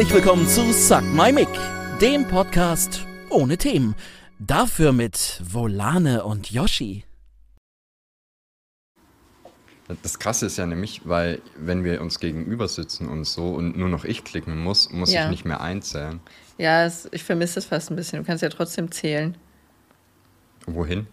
Herzlich willkommen zu Suck My Mic, dem Podcast ohne Themen. Dafür mit Volane und Yoshi. Das Krasse ist ja nämlich, weil wenn wir uns gegenüber sitzen und so und nur noch ich klicken muss, muss Ja. ich nicht mehr einzählen. Ja, es, ich vermisse es fast ein bisschen. Du kannst ja trotzdem zählen, Wohin?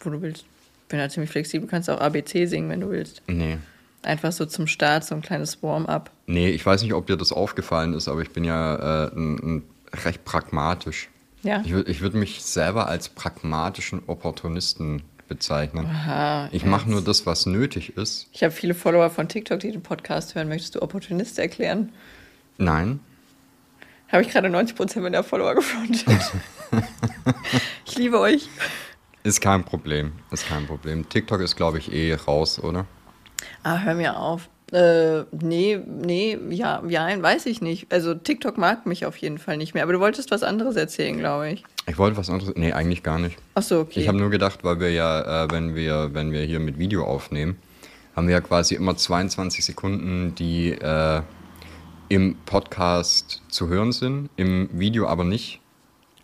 wo du willst. Bin da ziemlich flexibel. Du kannst auch ABC singen, wenn du willst. Nee. Einfach so zum Start, so ein kleines Warm-up. Nee, ich weiß nicht, ob dir das aufgefallen ist, aber ich bin ja äh, ein, ein recht pragmatisch. Ja. Ich würde ich würd mich selber als pragmatischen Opportunisten bezeichnen. Aha, Ich mache nur das, was nötig ist. Ich habe viele Follower von TikTok, die den Podcast hören. Möchtest du Opportunist erklären? Nein. Habe ich gerade 90% meiner Follower gefrontet. ich liebe euch. Ist kein Problem. Ist kein Problem. TikTok ist, glaube ich, eh raus, oder? Ah, hör mir auf. Äh, nee, nee, ja, ja, weiß ich nicht. Also TikTok mag mich auf jeden Fall nicht mehr. Aber du wolltest was anderes erzählen, glaube ich. Ich wollte was anderes. Nee, eigentlich gar nicht. Ach so, okay. Ich habe nur gedacht, weil wir ja, äh, wenn wir, wenn wir hier mit Video aufnehmen, haben wir ja quasi immer 22 Sekunden, die äh, im Podcast zu hören sind, im Video aber nicht.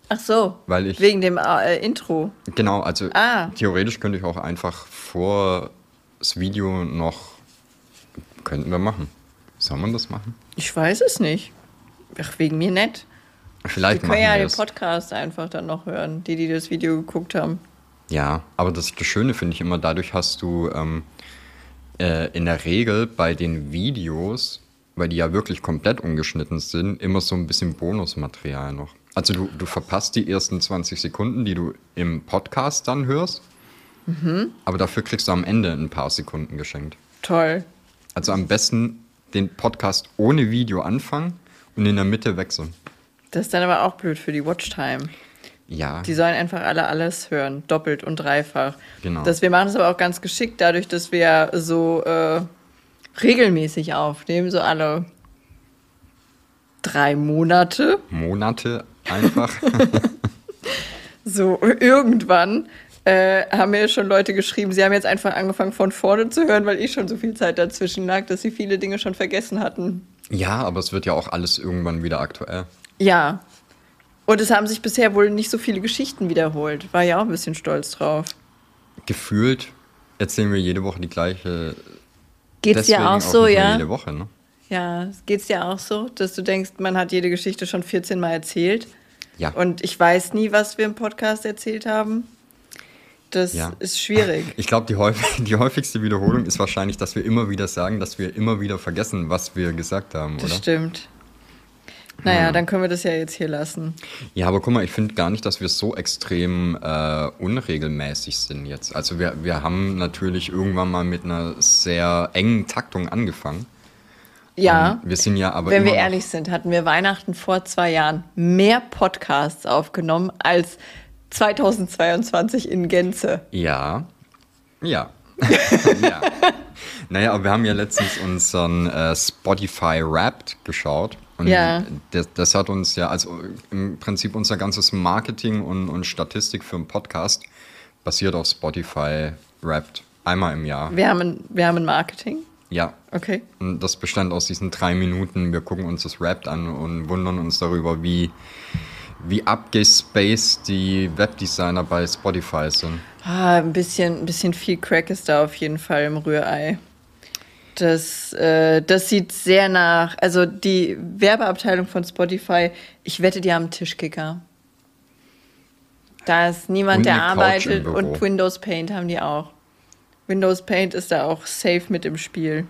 Ach so, Weil ich- wegen dem äh, Intro. Genau, also Ah. theoretisch könnte ich auch einfach vor das Video noch, könnten wir machen. Soll man das machen? Ich weiß es nicht. Ach, wegen mir nett. Wir Vielleicht können machen ja wir den es. Podcast einfach dann noch hören, die, die das Video geguckt haben. Ja, aber das, das Schöne finde ich immer, dadurch hast du ähm, äh, in der Regel bei den Videos, weil die ja wirklich komplett ungeschnitten sind, immer so ein bisschen Bonusmaterial noch. Also du, du verpasst die ersten 20 Sekunden, die du im Podcast dann hörst, aber dafür kriegst du am Ende ein paar Sekunden geschenkt. Toll. Also am besten den Podcast ohne Video anfangen und in der Mitte wechseln. Das ist dann aber auch blöd für die Watchtime. Ja, Die sollen einfach alle alles hören, doppelt und dreifach. Genau. Das, wir machen das aber auch ganz geschickt, dadurch, dass wir so äh, regelmäßig aufnehmen, so alle drei Monate. Monate einfach. So irgendwann äh, haben mir schon Leute geschrieben, sie haben jetzt einfach angefangen von vorne zu hören, weil ich schon so viel Zeit dazwischen lag, dass sie viele Dinge schon vergessen hatten. ja, aber es wird ja auch alles irgendwann wieder aktuell. Ja. Und es haben sich bisher wohl nicht so viele Geschichten wiederholt. War ja auch ein bisschen stolz drauf. gefühlt erzählen wir jede Woche die gleiche. Geht's dir auch so, ja? Jede Woche, ne? Ja, geht's dir auch so, dass du denkst, man hat jede Geschichte schon 14 Mal erzählt Ja. und ich weiß nie, was wir im Podcast erzählt haben? Das Ja. ist schwierig. Ich glaube, die, häufig, die häufigste Wiederholung ist wahrscheinlich, dass wir immer wieder sagen, dass wir immer wieder vergessen, was wir gesagt haben, Das oder? stimmt. Naja, dann können wir das ja jetzt hier lassen. Ja, aber guck mal, ich finde gar nicht, dass wir so extrem äh, unregelmäßig sind jetzt. Also wir, wir haben natürlich irgendwann mal mit einer sehr engen Taktung angefangen. Ja, Wir sind ja aber wenn wir ehrlich sind, hatten wir Weihnachten vor zwei Jahren mehr Podcasts aufgenommen als 2022 in Gänze. Ja. Ja. ja. Naja, aber wir haben ja letztens unseren äh, Spotify Wrapped geschaut. Und Ja. das, das hat uns ja, also im Prinzip unser ganzes Marketing und, und Statistik für einen Podcast basiert auf Spotify Wrapped. Einmal im Jahr. Wir haben ein, wir haben ein Marketing. Ja. Okay. Und das bestand aus diesen drei Minuten. Wir gucken uns das Wrapped an und wundern uns darüber, wie, wie abgespaced die Webdesigner bei Spotify sind. Ah, ein bisschen, ein bisschen viel Crack ist da auf jeden Fall im Rührei. Das, äh, das sieht sehr nach. Also die Werbeabteilung von Spotify, ich wette, die haben einen Tischkicker. Da ist niemand, Und der arbeitet und Windows Paint haben die auch. Windows Paint ist da auch safe mit im Spiel.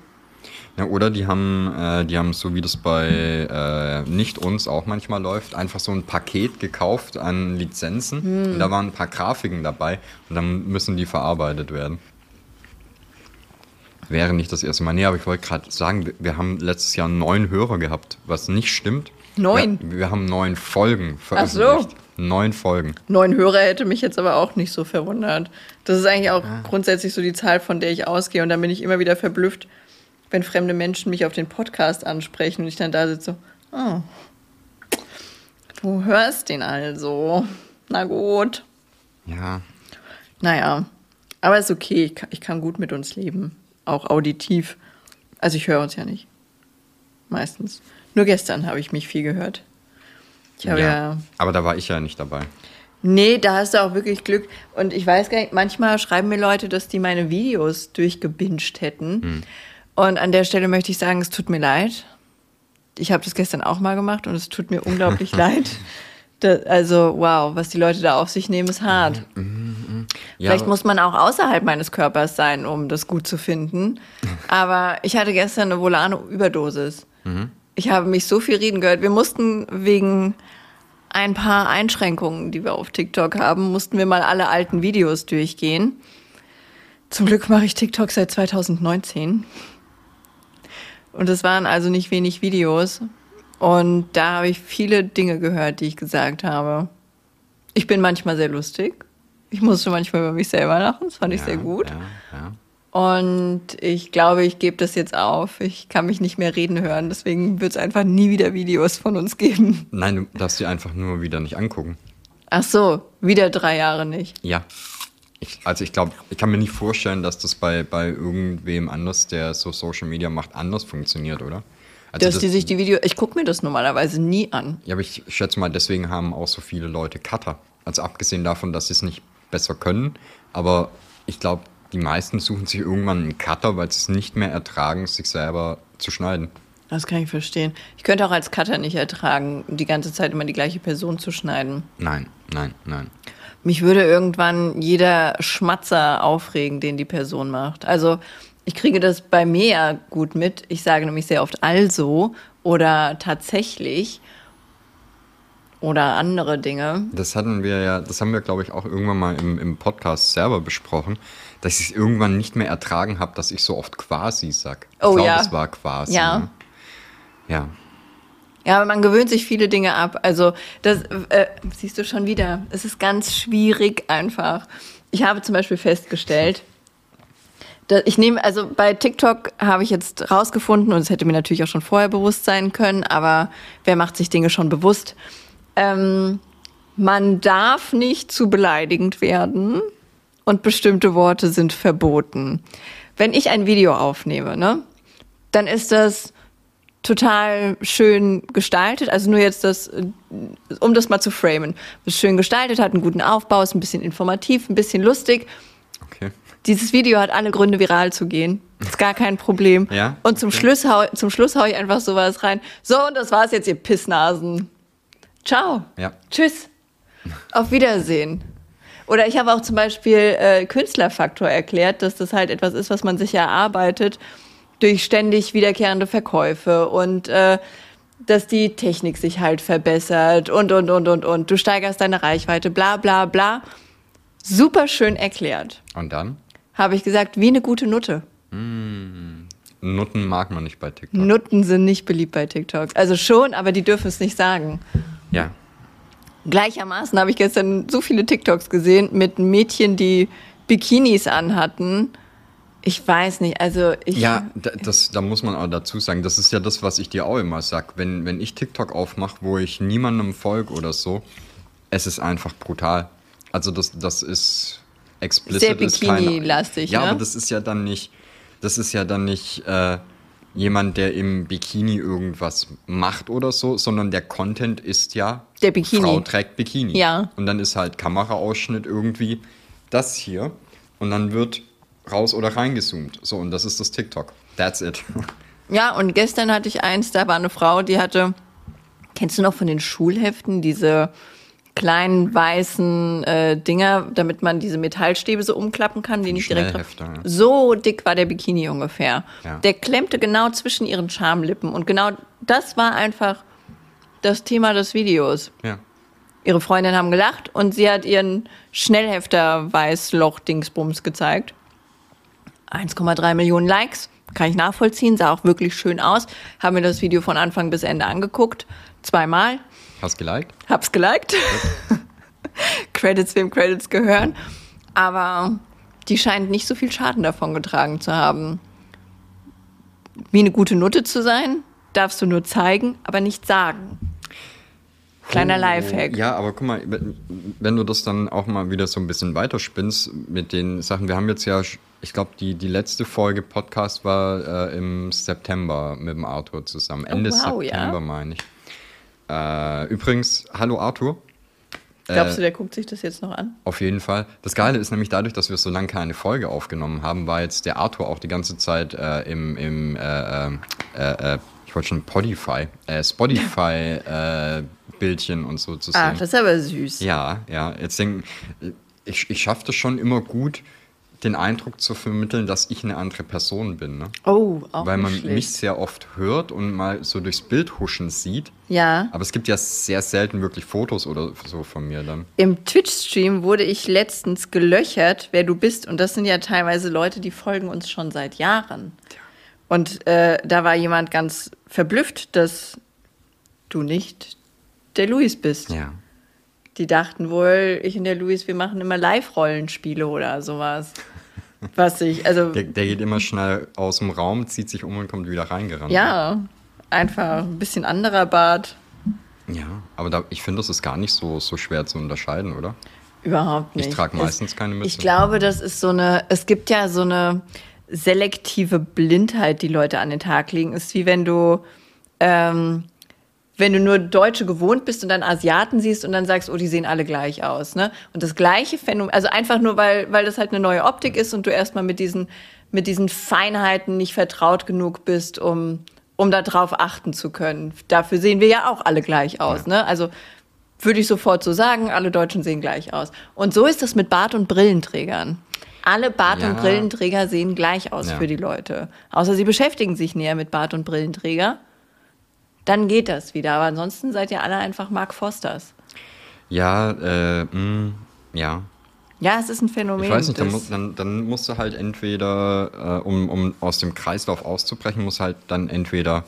Ja, oder die haben, äh, die haben, so wie das bei äh, nicht uns auch manchmal läuft, einfach so ein Paket gekauft an Lizenzen. Und da waren ein paar Grafiken dabei und dann müssen die verarbeitet werden. Wäre nicht das erste Mal. Nee, aber ich wollte gerade sagen, wir, haben letztes Jahr neun Hörer gehabt, was nicht stimmt. Neun? Wir, wir haben neun Folgen Ach so. veröffentlicht. Neun Folgen. Neun Hörer hätte mich jetzt aber auch nicht so verwundert. Das ist eigentlich auch grundsätzlich so die Zahl, von der ich ausgehe. Und dann bin ich immer wieder verblüfft, wenn fremde Menschen mich auf den Podcast ansprechen und ich dann da sitze so, oh, du hörst den also. Na gut. Ja. Naja, aber ist okay. Ich kann, ich kann gut mit uns leben. Auch auditiv. Also ich höre uns ja nicht. Meistens. Nur gestern habe ich mich viel gehört. Ich habe ja. Aber da war ich ja nicht dabei. Nee, da hast du auch wirklich Glück. Und ich weiß gar nicht, manchmal schreiben mir Leute, dass die meine Videos durchgebinged hätten. Und an der Stelle möchte ich sagen, es tut mir leid. Ich habe das gestern auch mal gemacht und es tut mir unglaublich leid. Da, also, wow, was die Leute da auf sich nehmen, ist hart. Ja, Vielleicht muss man auch außerhalb meines Körpers sein, um das gut zu finden. Aber ich hatte gestern eine Volano-Überdosis. Ich habe mich so viel reden gehört. Wir mussten wegen ein paar Einschränkungen, die wir auf TikTok haben, mussten wir mal alle alten Videos durchgehen. Zum Glück mache ich TikTok seit 2019. Und es waren also nicht wenig Videos. Und da habe ich viele Dinge gehört, die ich gesagt habe. Ich bin manchmal sehr lustig. Ich musste manchmal über mich selber lachen. Das fand ich ja, sehr gut. Ja, ja. Und ich glaube, ich gebe das jetzt auf. Ich kann mich nicht mehr reden hören. Deswegen wird es einfach nie wieder Videos von uns geben. Nein, du darfst dir einfach nur wieder nicht angucken. Ach so, wieder drei Jahre nicht. Ja. Ich, also ich glaube, ich kann mir nicht vorstellen, dass das bei, bei irgendwem anders, der so Social Media macht, anders funktioniert, oder? Also Dass das- die sich die Video, ich gucke mir das normalerweise nie an. Ja, aber ich schätze mal, deswegen haben auch so viele Leute Cutter. Also abgesehen davon, dass sie es nicht besser können. Aber ich glaube, die meisten suchen sich irgendwann einen Cutter, weil sie es nicht mehr ertragen, sich selber zu schneiden. Das kann ich verstehen. Ich könnte auch als Cutter nicht ertragen, die ganze Zeit immer die gleiche Person zu schneiden. Nein, nein, nein. Mich würde irgendwann jeder Schmatzer aufregen, den die Person macht. Also ich kriege das bei mir ja gut mit. Ich sage nämlich sehr oft also oder tatsächlich oder andere Dinge. Das hatten wir ja, das haben wir, glaube ich, auch irgendwann mal im, im Podcast selber besprochen, dass ich es irgendwann nicht mehr ertragen habe, dass ich so oft quasi sag. Ich Oh glaube, ja. es war quasi. Ja. Ne? Ja. Ja, man gewöhnt sich viele Dinge ab. Also das äh, siehst du schon wieder. Es ist ganz schwierig einfach. Ich habe zum Beispiel festgestellt, dass ich nehme, also bei TikTok habe ich jetzt rausgefunden, und es hätte mir natürlich auch schon vorher bewusst sein können, aber wer macht sich Dinge schon bewusst? Ähm, man darf nicht zu beleidigend werden und bestimmte Worte sind verboten. Wenn ich ein Video aufnehme, ne, dann ist das total schön gestaltet. Also nur jetzt das, äh, um das mal zu framen. Ist schön gestaltet, hat einen guten Aufbau, ist ein bisschen informativ, ein bisschen lustig. Okay. Dieses Video hat alle Gründe, viral zu gehen. Ist gar kein Problem. Ja, Und zum okay. Schluss hau, zum Schluss hau ich einfach sowas rein. So, und das war's jetzt, ihr Pissnasen. Ciao. Ja. Tschüss. Auf Wiedersehen. Oder ich habe auch zum Beispiel äh, Künstlerfaktor erklärt, dass das halt etwas ist, was man sich erarbeitet durch ständig wiederkehrende Verkäufe und äh, dass die Technik sich halt verbessert und, und, und, und, und. Du steigerst deine Reichweite, bla, bla, bla. Super schön erklärt. Und dann? Habe ich gesagt, wie eine gute Nutte. Nutten mag man nicht bei TikTok. Nutten sind nicht beliebt bei TikTok. Also schon, aber die dürfen es nicht sagen. ja. Gleichermaßen habe ich gestern so viele TikToks gesehen mit Mädchen, die Bikinis anhatten. Ich weiß nicht, also ich. Ja, da- das, da muss man auch dazu sagen, das ist ja das, was ich dir auch immer sag. Wenn, wenn ich TikTok aufmache, wo ich niemandem folge oder so, es ist einfach brutal. Also das, das ist explicit. Sehr Bikini-lastig, Ja, ne? aber das ist ja dann nicht, das ist ja dann nicht äh, jemand, der im Bikini irgendwas macht oder so, sondern der Content ist ja, Der Bikini. Frau trägt Bikini. Ja. Und dann ist halt Kameraausschnitt irgendwie das hier und dann wird raus oder reingezoomt. So, und das ist das TikTok. That's it. Ja, und gestern hatte ich eins, da war eine Frau, die hatte, kennst du noch von den Schulheften, diese kleinen weißen äh, Dinger, damit man diese Metallstäbe so umklappen kann, die nicht direkt ja. So dick war der Bikini ungefähr. Ja. Der klemmte genau zwischen ihren Schamlippen und genau das war einfach das Thema des Videos. Ja. Ihre Freundin haben gelacht und sie hat ihren Schnellhefter Weißloch-Dingsbums gezeigt. 1,3 Millionen Likes, kann ich nachvollziehen, sah auch wirklich schön aus. Haben mir das Video von Anfang bis Ende angeguckt, zweimal, Hast geliked? hab's geliked. Credits, wem Credits gehören. Aber die scheint nicht so viel Schaden davon getragen zu haben. Wie eine gute Nutte zu sein, darfst du nur zeigen, aber nicht sagen. Kleiner Lifehack. Ja, aber guck mal, wenn du das dann auch mal wieder so ein bisschen weiterspinnst mit den Sachen, wir haben jetzt ja Ich glaube, die, die letzte Folge Podcast war äh, im September mit dem Arthur zusammen. Ende Oh, wow, ja? September, meine ich. Äh, übrigens, hallo Arthur. Glaubst Äh, du, der guckt sich das jetzt noch an? Auf jeden Fall. Das Geile ist nämlich dadurch, dass wir so lange keine Folge aufgenommen haben, war jetzt der Arthur auch die ganze Zeit äh, im, im äh, äh, äh, ich wollte schon Podify, äh, Spotify äh, Bildchen und so zu sehen. Ach, das ist aber süß. Ja, ja. Jetzt denken, ich, ich schaffe das schon immer gut, den Eindruck zu vermitteln, dass ich eine andere Person bin. Ne? Oh, auch Weil man nicht mich schlecht. sehr oft hört und mal so durchs Bild huschen sieht. Ja. Aber es gibt ja sehr selten wirklich Fotos oder so von mir dann. Im Twitch-Stream wurde ich letztens gelöchert, wer du bist. Und das sind ja teilweise Leute, die folgen uns schon seit Jahren. Und äh, da war jemand ganz verblüfft, dass du nicht der Luis bist. Ja. Die dachten wohl, ich und der Luis, wir machen immer Live-Rollenspiele oder sowas. Was ich, also, Der, der geht immer schnell aus dem Raum, zieht sich um und kommt wieder reingerannt. ja, einfach ein bisschen anderer Bart. Ja, aber da, ich finde, das ist gar nicht so, so schwer zu unterscheiden, oder? Überhaupt Ich nicht. trage Es- meistens keine Mütze. Ich glaube, das ist so eine, es gibt ja so eine selektive Blindheit, die Leute an den Tag legen. Ist wie wenn du, ähm, wenn du nur Deutsche gewohnt bist und dann Asiaten siehst und dann sagst, oh, die sehen alle gleich aus. Ne? Und das gleiche Phänomen, also einfach nur, weil, weil das halt eine neue Optik ist und du erstmal mit diesen, mit diesen Feinheiten nicht vertraut genug bist, um, um darauf achten zu können. Dafür sehen wir ja auch alle gleich aus. Ne? Also würde ich sofort so sagen, alle Deutschen sehen gleich aus. Und so ist das mit Bart- und Brillenträgern. Alle Bart- Ja. und Brillenträger sehen gleich aus Ja. für die Leute. Außer sie beschäftigen sich näher mit Bart- und Brillenträger. Dann geht das wieder. Aber ansonsten seid ihr alle einfach Mark Fosters. Ja, äh, mh, ja. Ja, es ist ein Phänomen. Ich weiß nicht, dann, das- mu- dann, dann musst du halt entweder, äh, um, um aus dem Kreislauf auszubrechen, musst halt dann entweder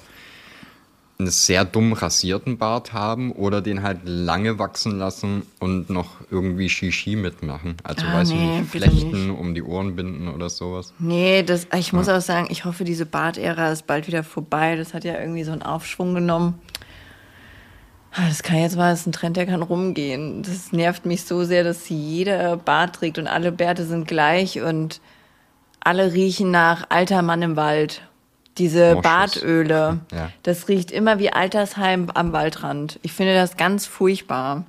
einen sehr dumm rasierten Bart haben oder den halt lange wachsen lassen und noch irgendwie Shishi mitmachen. Also Ah, weiß nee, ich nicht, flechten, um die Ohren binden oder sowas. Nee, das, ich muss auch sagen, ich hoffe, diese Bartära ist bald wieder vorbei. Das hat ja irgendwie so einen Aufschwung genommen. Ah, Das kann jetzt mal, das ist ein Trend, der kann rumgehen. Das nervt mich so sehr, dass jeder Bart trägt und alle Bärte sind gleich und alle riechen nach alter Mann im Wald. Diese Moschus. Bartöle, Ja. das riecht immer wie Altersheim am Waldrand. Ich finde das ganz furchtbar.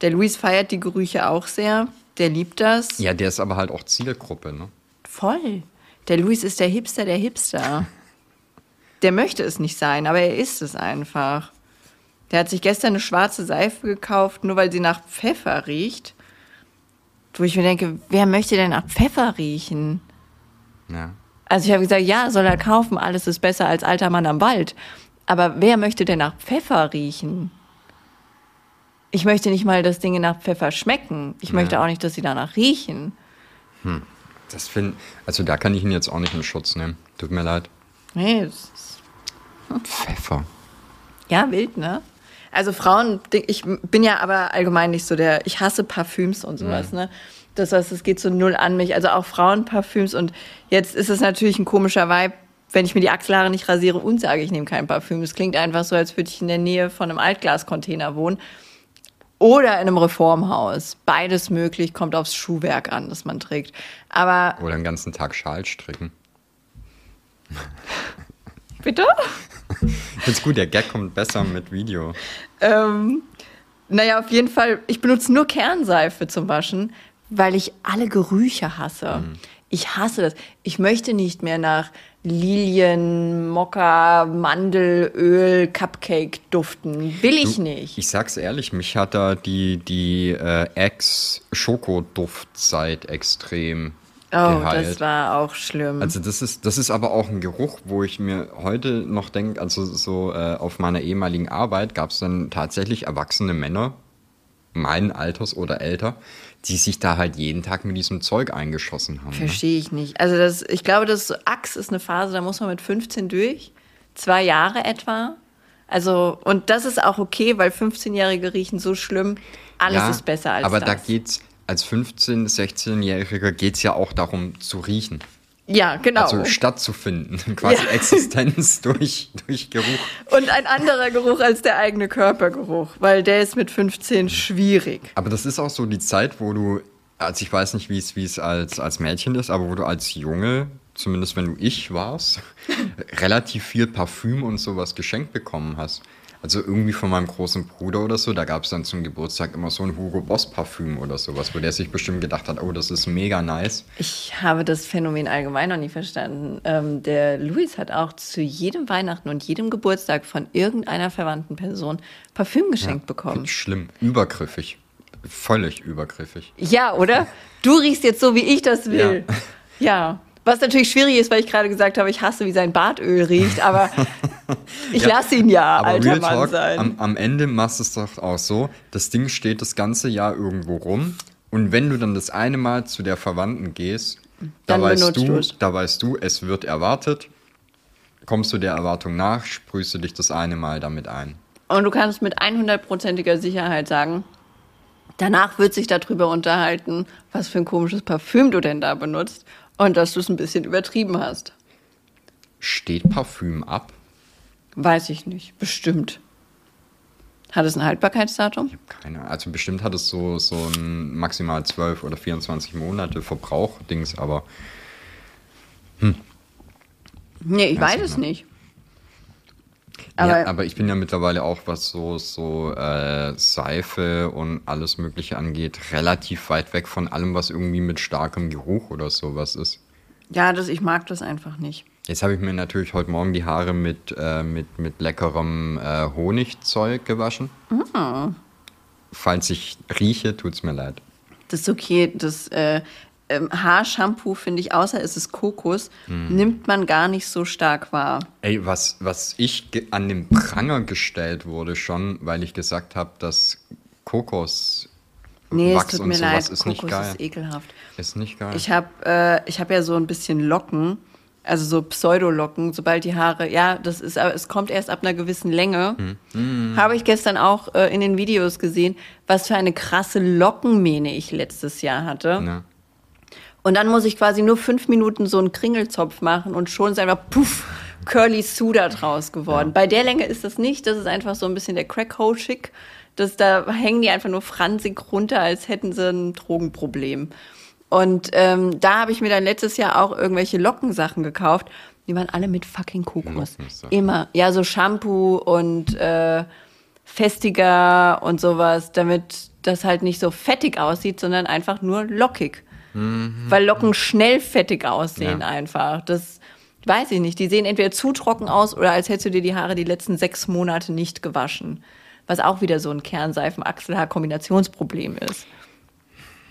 Der Luis feiert die Gerüche auch sehr. Der liebt das. Ja, der ist aber halt auch Zielgruppe, ne? Voll. Der Luis ist der Hipster der Hipster. Der möchte es nicht sein, aber er ist es einfach. Der hat sich gestern eine schwarze Seife gekauft, nur weil sie nach Pfeffer riecht. Wo ich mir denke, wer möchte denn nach Pfeffer riechen? Ja. Also ich habe gesagt, ja, soll er kaufen, alles ist besser als alter Mann am Wald. Aber wer möchte denn nach Pfeffer riechen? Ich möchte nicht mal, dass Dinge nach Pfeffer schmecken. Ich möchte auch nicht, dass sie danach riechen. Das find, also da kann ich ihn jetzt auch nicht in Schutz nehmen. Tut mir leid. Nee, das ist Pfeffer. Ja, wild, ne? Also Frauen, ich bin ja aber allgemein nicht so der, ich hasse Parfüms und sowas, ne? Das heißt, es geht so null an mich. Also auch Frauenparfüms und jetzt ist es natürlich ein komischer Vibe, wenn ich mir die Achselhaare nicht rasiere und sage, ich nehme kein Parfüm. Es klingt einfach so, als würde ich in der Nähe von einem Altglascontainer wohnen. Oder in einem Reformhaus. Beides möglich, kommt aufs Schuhwerk an, das man trägt. Aber Oder den ganzen Tag Schal stricken. bitte? Ist gut, der Gag kommt besser mit Video. Ähm, naja, auf jeden Fall, ich benutze nur Kernseife zum Waschen, weil ich alle Gerüche hasse. Ich hasse das. Ich möchte nicht mehr nach Lilien, Mokka, Mandelöl, Cupcake duften. Will ich Du, nicht. Ich sag's ehrlich, mich hat da die, die äh, Ex-Schokoduftzeit extrem oh, geheilt. das war auch schlimm. Also das ist, das ist aber auch ein Geruch, wo ich mir heute noch denke, also so äh, auf meiner ehemaligen Arbeit gab es dann tatsächlich erwachsene Männer, meinen Alters oder älter, die sich da halt jeden Tag mit diesem Zeug eingeschossen haben. Ne? Verstehe ich nicht. Also das, ich glaube, das Axt ist eine Phase, da muss man mit 15 durch. Zwei Jahre etwa. Also, und das ist auch okay, weil 15-Jährige riechen so schlimm. Alles Ja, ist besser als aber das. da geht's, als 15-, 16-Jähriger geht's ja auch darum zu riechen. Ja, genau. Also stattzufinden, quasi Ja. Existenz durch, durch Geruch. und ein anderer Geruch als der eigene Körpergeruch, weil der ist mit 15 schwierig. Aber das ist auch so die Zeit, wo du also ich weiß nicht, wie es, wie es als, als Mädchen ist, aber wo du als Junge, zumindest wenn du ich warst, relativ viel Parfüm und sowas geschenkt bekommen hast. Also irgendwie von meinem großen Bruder oder so, da gab es dann zum Geburtstag immer so ein Hugo Boss Parfüm oder sowas, wo der sich bestimmt gedacht hat, oh, das ist mega nice. Ich habe das Phänomen allgemein noch nie verstanden. Ähm, der Luis hat auch zu jedem Weihnachten und jedem Geburtstag von irgendeiner verwandten Person Parfüm geschenkt bekommen. Schlimm, übergriffig. Völlig übergriffig. Ja, oder? Du riechst jetzt so, wie ich das will. Ja. Was natürlich schwierig ist, weil ich gerade gesagt habe, ich hasse, wie sein Bartöl riecht, aber ich Ja, lasse ihn ja Aber alter Real Mann Talk, sein. am, am Ende machst du es doch auch so, das Ding steht das ganze Jahr irgendwo rum und wenn du dann das eine Mal zu der Verwandten gehst, da weißt, du, du's. da weißt du, es wird erwartet, kommst du der Erwartung nach, sprühst du dich das eine Mal damit ein. Und du kannst mit 100%iger Sicherheit sagen, danach wird sich darüber unterhalten, was für ein komisches Parfüm du denn da benutzt und dass du es ein bisschen übertrieben hast. Steht Parfüm ab? Weiß ich nicht. Bestimmt. Hat es ein Haltbarkeitsdatum? Keine Also bestimmt hat es so, so ein maximal 12 oder 24 Monate Verbrauch-Dings, aber Nee, ich Weiß weiß ich es nicht. Aber, ja, aber ich bin ja mittlerweile auch, was so, so äh, Seife und alles Mögliche angeht, relativ weit weg von allem, was irgendwie mit starkem Geruch oder sowas ist. ja, das, ich mag das einfach nicht. Jetzt habe ich mir natürlich heute Morgen die Haare mit, äh, mit, mit leckerem äh, Honigzeug gewaschen. Falls ich rieche, tut's mir leid. Das ist okay. Das äh, ähm, Haarshampoo, finde ich, außer es ist Kokos, nimmt man gar nicht so stark wahr. Ey, was, was ich an den Pranger gestellt wurde schon, weil ich gesagt habe, dass Kokos Nee, es Wachs tut und mir leid. ist Kokos nicht geil. ist ekelhaft. Ist nicht geil. Ich habe äh, ich hab ja so ein bisschen Locken, also so Pseudolocken, sobald die Haare, ja, das ist, aber es kommt erst ab einer gewissen Länge. Hm. Habe ich gestern auch äh, in den Videos gesehen, was für eine krasse Lockenmähne ich letztes Jahr hatte. ja. Und dann muss ich quasi nur fünf Minuten so einen Kringelzopf machen und schon ist einfach puff, Curly Sue da draus geworden. Bei der Länge ist das nicht, das ist einfach so ein bisschen der Crack-Ho-Schick. Das, da hängen die einfach nur fransig runter, als hätten sie ein Drogenproblem. Und ähm, da habe ich mir dann letztes Jahr auch irgendwelche Lockensachen gekauft. Die waren alle mit fucking Kokos. Immer. Ja, so Shampoo und äh, festiger und sowas, damit das halt nicht so fettig aussieht, sondern einfach nur lockig. Weil Locken schnell fettig aussehen Ja. einfach. Das weiß ich nicht. Die sehen entweder zu trocken aus oder als hättest du dir die Haare die letzten sechs Monate nicht gewaschen. Was auch wieder so ein Kernseifen-Achselhaar-Kombinationsproblem ist.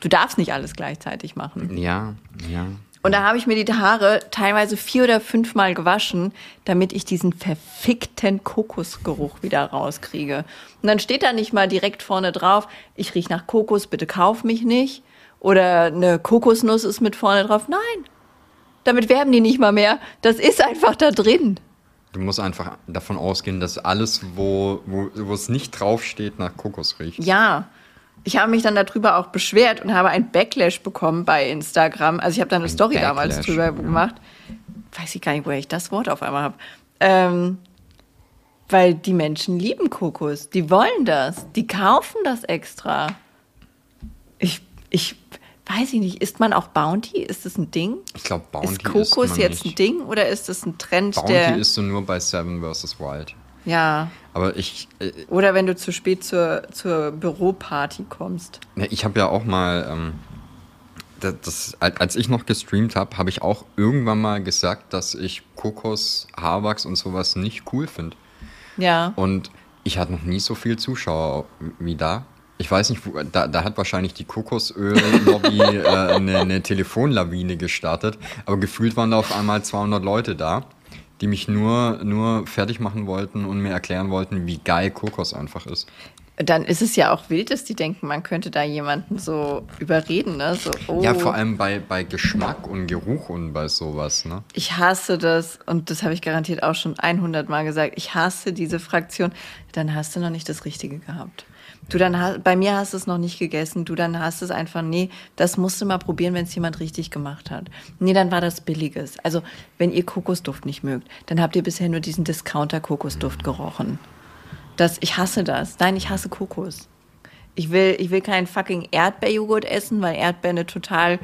Du darfst nicht alles gleichzeitig machen. Ja, ja. Und da habe ich mir die Haare teilweise vier oder fünfmal gewaschen, damit ich diesen verfickten Kokosgeruch wieder rauskriege. Und dann steht da nicht mal direkt vorne drauf, ich riech nach Kokos, bitte kauf mich nicht. Oder eine Kokosnuss ist mit vorne drauf. Nein, damit werben die nicht mal mehr. Das ist einfach da drin. Du musst einfach davon ausgehen, dass alles, wo, wo, wo es nicht draufsteht, nach Kokos riecht. Ja. Ich habe mich dann darüber auch beschwert und habe ein Backlash bekommen bei Instagram. Also ich habe da eine Ein Story damals Backlash, drüber ja. gemacht. Weiß ich gar nicht, woher ich das Wort auf einmal habe. Ähm, weil die Menschen lieben Kokos. Die wollen das. Die kaufen das extra. Ich, ich weiß ich nicht. Isst man auch Bounty? Ist das ein Ding? Ich glaube, Bounty ist Kokos man jetzt nicht. ein Ding oder ist das ein Trend, Bounty der. isst du nur bei Seven vs. Wild. ja. Aber ich, äh, Oder wenn du zu spät zur, zur Büroparty kommst. Ja, Ich habe ja auch mal, ähm, das, als ich noch gestreamt habe, habe ich auch irgendwann mal gesagt, dass ich Kokos, Haarwachs und sowas nicht cool finde. Ja. Und ich hatte noch nie so viel Zuschauer wie da. Ich weiß nicht, wo, da, da hat wahrscheinlich die Kokosöl-Lobby äh, eine, eine Telefonlawine gestartet, aber gefühlt waren da auf einmal 200 Leute da, die mich nur, nur fertig machen wollten und mir erklären wollten, wie geil Kokos einfach ist. Dann ist es ja auch wild, dass die denken, man könnte da jemanden so überreden, ne? So, oh, Ja, vor allem bei, bei Geschmack und Geruch und bei sowas, ne? ich hasse das und das habe ich garantiert auch schon 100 Mal gesagt. Ich hasse diese Fraktion. Dann hast du noch nicht das Richtige gehabt. Du dann bei mir hast du es noch nicht gegessen. Du dann hast es einfach nee, das musst du mal probieren, wenn es jemand richtig gemacht hat. Nee, dann war das billiges. Also, wenn ihr Kokosduft nicht mögt, dann habt ihr bisher nur diesen Discounter Kokosduft gerochen. Das ich hasse das. Nein, ich hasse Kokos. Ich will, ich will keinen fucking Erdbeerjoghurt essen, weil Erdbeer eine total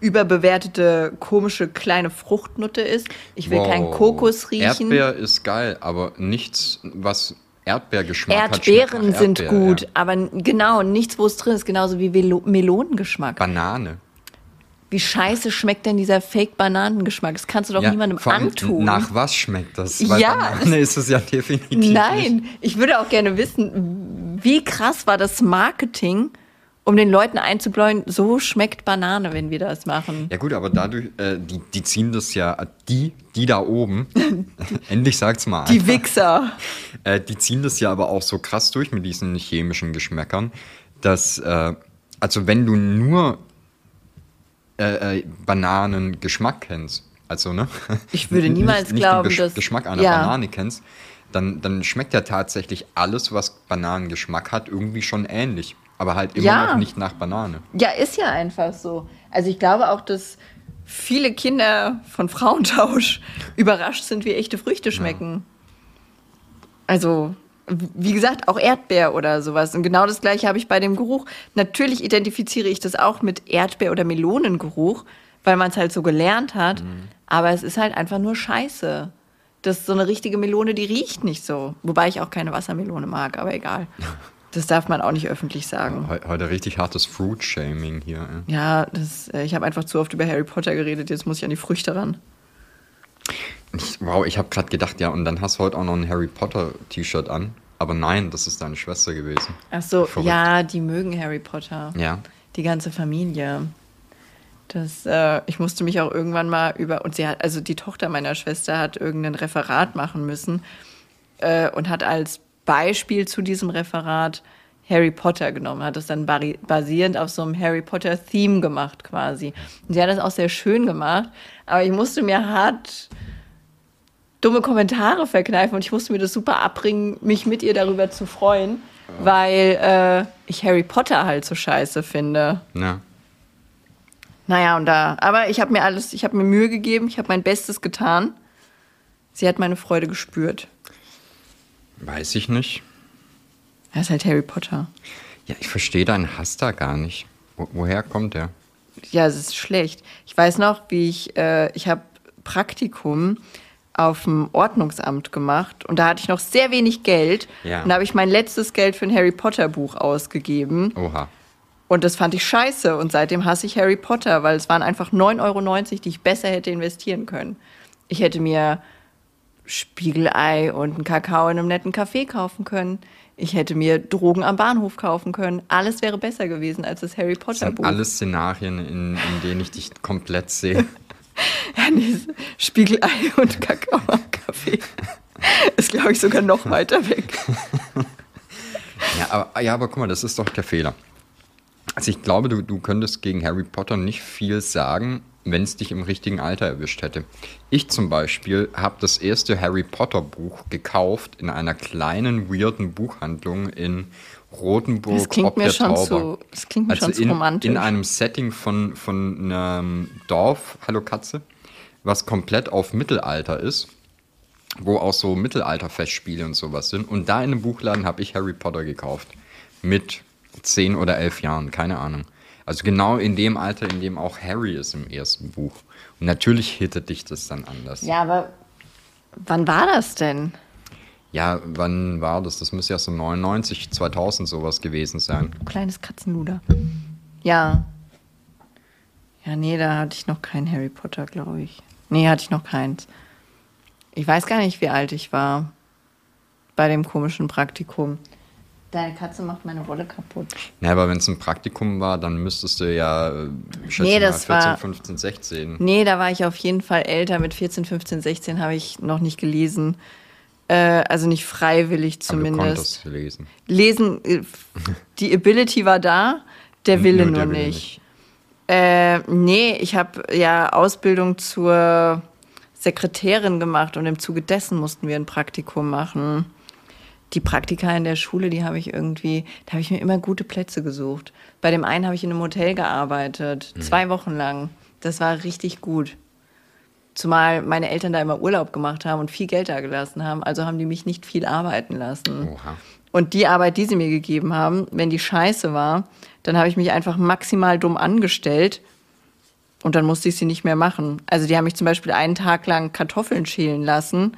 überbewertete, komische kleine Fruchtnutte ist. Ich will wow. keinen Kokos riechen. Erdbeer ist geil, aber nichts, was Erdbeergeschmack Erdbeeren hat, sind Erdbeer, gut, ja. aber genau, nichts, wo es drin ist, genauso wie Melonengeschmack. Banane. Wie scheiße schmeckt denn dieser Fake-Bananengeschmack? Das kannst du doch ja, niemandem antun. Nach was schmeckt das? Weil ja. Banane ist es ja definitiv. Nein, nicht. ich würde auch gerne wissen, wie krass war das Marketing, um den Leuten einzubläuen, so schmeckt Banane, wenn wir das machen. Ja gut, aber dadurch, äh, die, die ziehen das ja, die, die da oben, endlich sagt's mal Die Wichser. Äh, die ziehen das ja aber auch so krass durch mit diesen chemischen Geschmäckern, dass, äh, also wenn du nur äh, äh, Bananengeschmack kennst. Also, ne? Ich würde niemals nicht, nicht glauben, den Gesch dass. Geschmack einer ja. Banane kennst, dann, dann schmeckt ja tatsächlich alles, was Bananengeschmack hat, irgendwie schon ähnlich. Aber halt immer ja. noch nicht nach Banane. Ja, ist ja einfach so. Also ich glaube auch, dass viele Kinder von Frauentausch überrascht sind, wie echte Früchte schmecken. Ja. Also wie gesagt, auch Erdbeer oder sowas. Und genau das gleiche habe ich bei dem Geruch. Natürlich identifiziere ich das auch mit Erdbeer- oder Melonengeruch, weil man es halt so gelernt hat. Mhm. Aber es ist halt einfach nur Scheiße. Das ist so eine richtige Melone, die riecht nicht so. Wobei ich auch keine Wassermelone mag, aber egal. Das darf man auch nicht öffentlich sagen. Heute richtig hartes Fruit-Shaming hier. Ja, das, äh, ich habe einfach zu oft über Harry Potter geredet, jetzt muss ich an die Früchte ran. Ich, wow, ich habe gerade gedacht, ja, und dann hast du heute auch noch ein Harry Potter T-Shirt an. Aber nein, das ist deine Schwester gewesen. Ach so, Verrückt. ja, die mögen Harry Potter. Ja. Die ganze Familie. Das, äh, ich musste mich auch irgendwann mal über, und sie hat, also die Tochter meiner Schwester hat irgendein Referat machen müssen äh, und hat als Beispiel zu diesem Referat Harry Potter genommen, hat das dann basierend auf so einem Harry Potter Theme gemacht quasi. Und sie hat das auch sehr schön gemacht, aber ich musste mir hart dumme Kommentare verkneifen und ich musste mir das super abbringen, mich mit ihr darüber zu freuen, ja. weil äh, ich Harry Potter halt so scheiße finde. Ja. Naja, und da, aber ich habe mir alles, ich habe mir Mühe gegeben, ich habe mein Bestes getan. Sie hat meine Freude gespürt. Weiß ich nicht. Er ist halt Harry Potter. Ja, ich verstehe deinen Hass da gar nicht. Wo, woher kommt der? Ja, es ist schlecht. Ich weiß noch, wie ich, äh, ich habe Praktikum auf dem Ordnungsamt gemacht und da hatte ich noch sehr wenig Geld. Ja. Und da habe ich mein letztes Geld für ein Harry Potter Buch ausgegeben. Oha. Und das fand ich scheiße und seitdem hasse ich Harry Potter, weil es waren einfach 9,90 Euro, die ich besser hätte investieren können. Ich hätte mir Spiegelei und einen Kakao in einem netten Café kaufen können. Ich hätte mir Drogen am Bahnhof kaufen können. Alles wäre besser gewesen als das Harry Potter Buch. Das sind alles Szenarien, in, in denen ich dich komplett sehe. ja, nee, Spiegelei und Kakao am Kaffee. Ist, glaube ich, sogar noch weiter weg. ja, aber, ja, aber guck mal, das ist doch der Fehler. Also ich glaube, du, du könntest gegen Harry Potter nicht viel sagen, wenn es dich im richtigen Alter erwischt hätte. Ich zum Beispiel habe das erste Harry Potter Buch gekauft in einer kleinen, weirden Buchhandlung in Rotenburg. Das klingt mir schon zu, das klingt mir also schon zu in, romantisch. In einem Setting von, von einem Dorf, Hallo Katze, was komplett auf Mittelalter ist, wo auch so Mittelalterfestspiele und sowas sind. Und da in einem Buchladen habe ich Harry Potter gekauft. Mit zehn oder elf Jahren, keine Ahnung. Also genau in dem Alter, in dem auch Harry ist im ersten Buch. Und natürlich hittet dich das dann anders. Ja, aber wann war das denn? Ja, wann war das? Das müsste ja so 99, 2000 sowas gewesen sein. Kleines Katzenluder. Ja. Ja, nee, da hatte ich noch keinen Harry Potter, glaube ich. Nee, hatte ich noch keins. Ich weiß gar nicht, wie alt ich war bei dem komischen Praktikum. Deine Katze macht meine Wolle kaputt. Ja, aber wenn es ein Praktikum war, dann müsstest du ja, äh, schätze nee, das mal, 14, war, 15, 16. Nee, da war ich auf jeden Fall älter. Mit 14, 15, 16 habe ich noch nicht gelesen. Äh, also nicht freiwillig zumindest. Aber du lesen. Lesen, äh, die Ability war da, der Wille nur, nur nicht. nicht. Äh, nee, ich habe ja Ausbildung zur Sekretärin gemacht und im Zuge dessen mussten wir ein Praktikum machen. Die Praktika in der Schule, die habe ich irgendwie, da habe ich mir immer gute Plätze gesucht. Bei dem einen habe ich in einem Hotel gearbeitet, mhm. zwei Wochen lang. Das war richtig gut. Zumal meine Eltern da immer Urlaub gemacht haben und viel Geld da gelassen haben. Also haben die mich nicht viel arbeiten lassen. Oha. Und die Arbeit, die sie mir gegeben haben, wenn die scheiße war, dann habe ich mich einfach maximal dumm angestellt und dann musste ich sie nicht mehr machen. Also die haben mich zum Beispiel einen Tag lang Kartoffeln schälen lassen.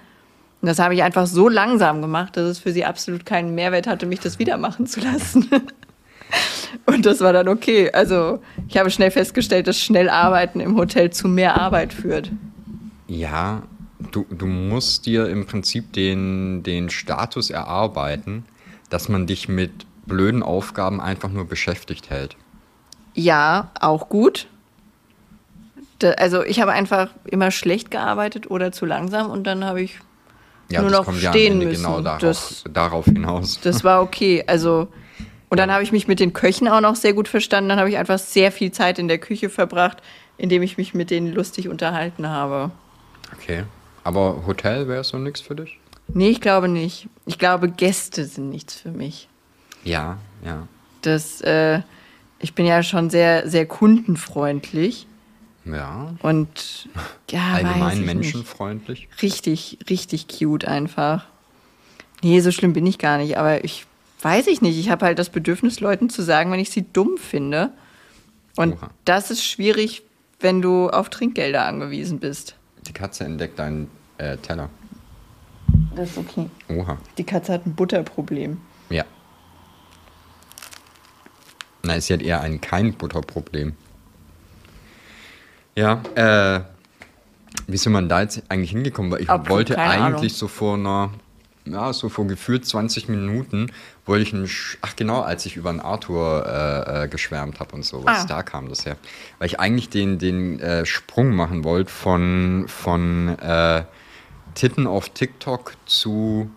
Und das habe ich einfach so langsam gemacht, dass es für sie absolut keinen Mehrwert hatte, mich das wieder machen zu lassen. Und das war dann okay. Also ich habe schnell festgestellt, dass schnell Arbeiten im Hotel zu mehr Arbeit führt. Ja, du, du musst dir im Prinzip den, den Status erarbeiten, dass man dich mit blöden Aufgaben einfach nur beschäftigt hält. Ja, auch gut. Da, also ich habe einfach immer schlecht gearbeitet oder zu langsam und dann habe ich Ja, nur noch ja stehen Ende müssen. genau darauf, das, darauf hinaus. das war okay. Also und dann habe ich mich mit den Köchen auch noch sehr gut verstanden. Dann habe ich einfach sehr viel Zeit in der Küche verbracht, indem ich mich mit denen lustig unterhalten habe. Okay. Aber Hotel wäre so nichts für dich? Nee, ich glaube nicht. Ich glaube, Gäste sind nichts für mich. Ja, ja. Das, äh, ich bin ja schon sehr, sehr kundenfreundlich Ja. und ja, Allgemein ich menschenfreundlich. Nicht. Richtig, richtig cute einfach. Nee, so schlimm bin ich gar nicht, aber ich weiß ich nicht. Ich habe halt das Bedürfnis, Leuten zu sagen, wenn ich sie dumm finde. Und Oha. das ist schwierig, wenn du auf Trinkgelder angewiesen bist. Die Katze entdeckt einen äh, Teller. Das ist okay. Oha. Die Katze hat ein Butterproblem. Ja. Na, sie hat eher ein kein Butterproblem. Ja, äh, wie sind wir da jetzt eigentlich hingekommen? Weil ich Absolut wollte keine Ahnung. eigentlich so vor einer, ja, so vor gefühlt 20 Minuten, wollte ich einen, Sch- ach genau, als ich über einen Arthur äh, äh, geschwärmt habe und sowas, Ah. da kam das her. Weil ich eigentlich den, den äh, Sprung machen wollte von, von äh, Titten auf TikTok zu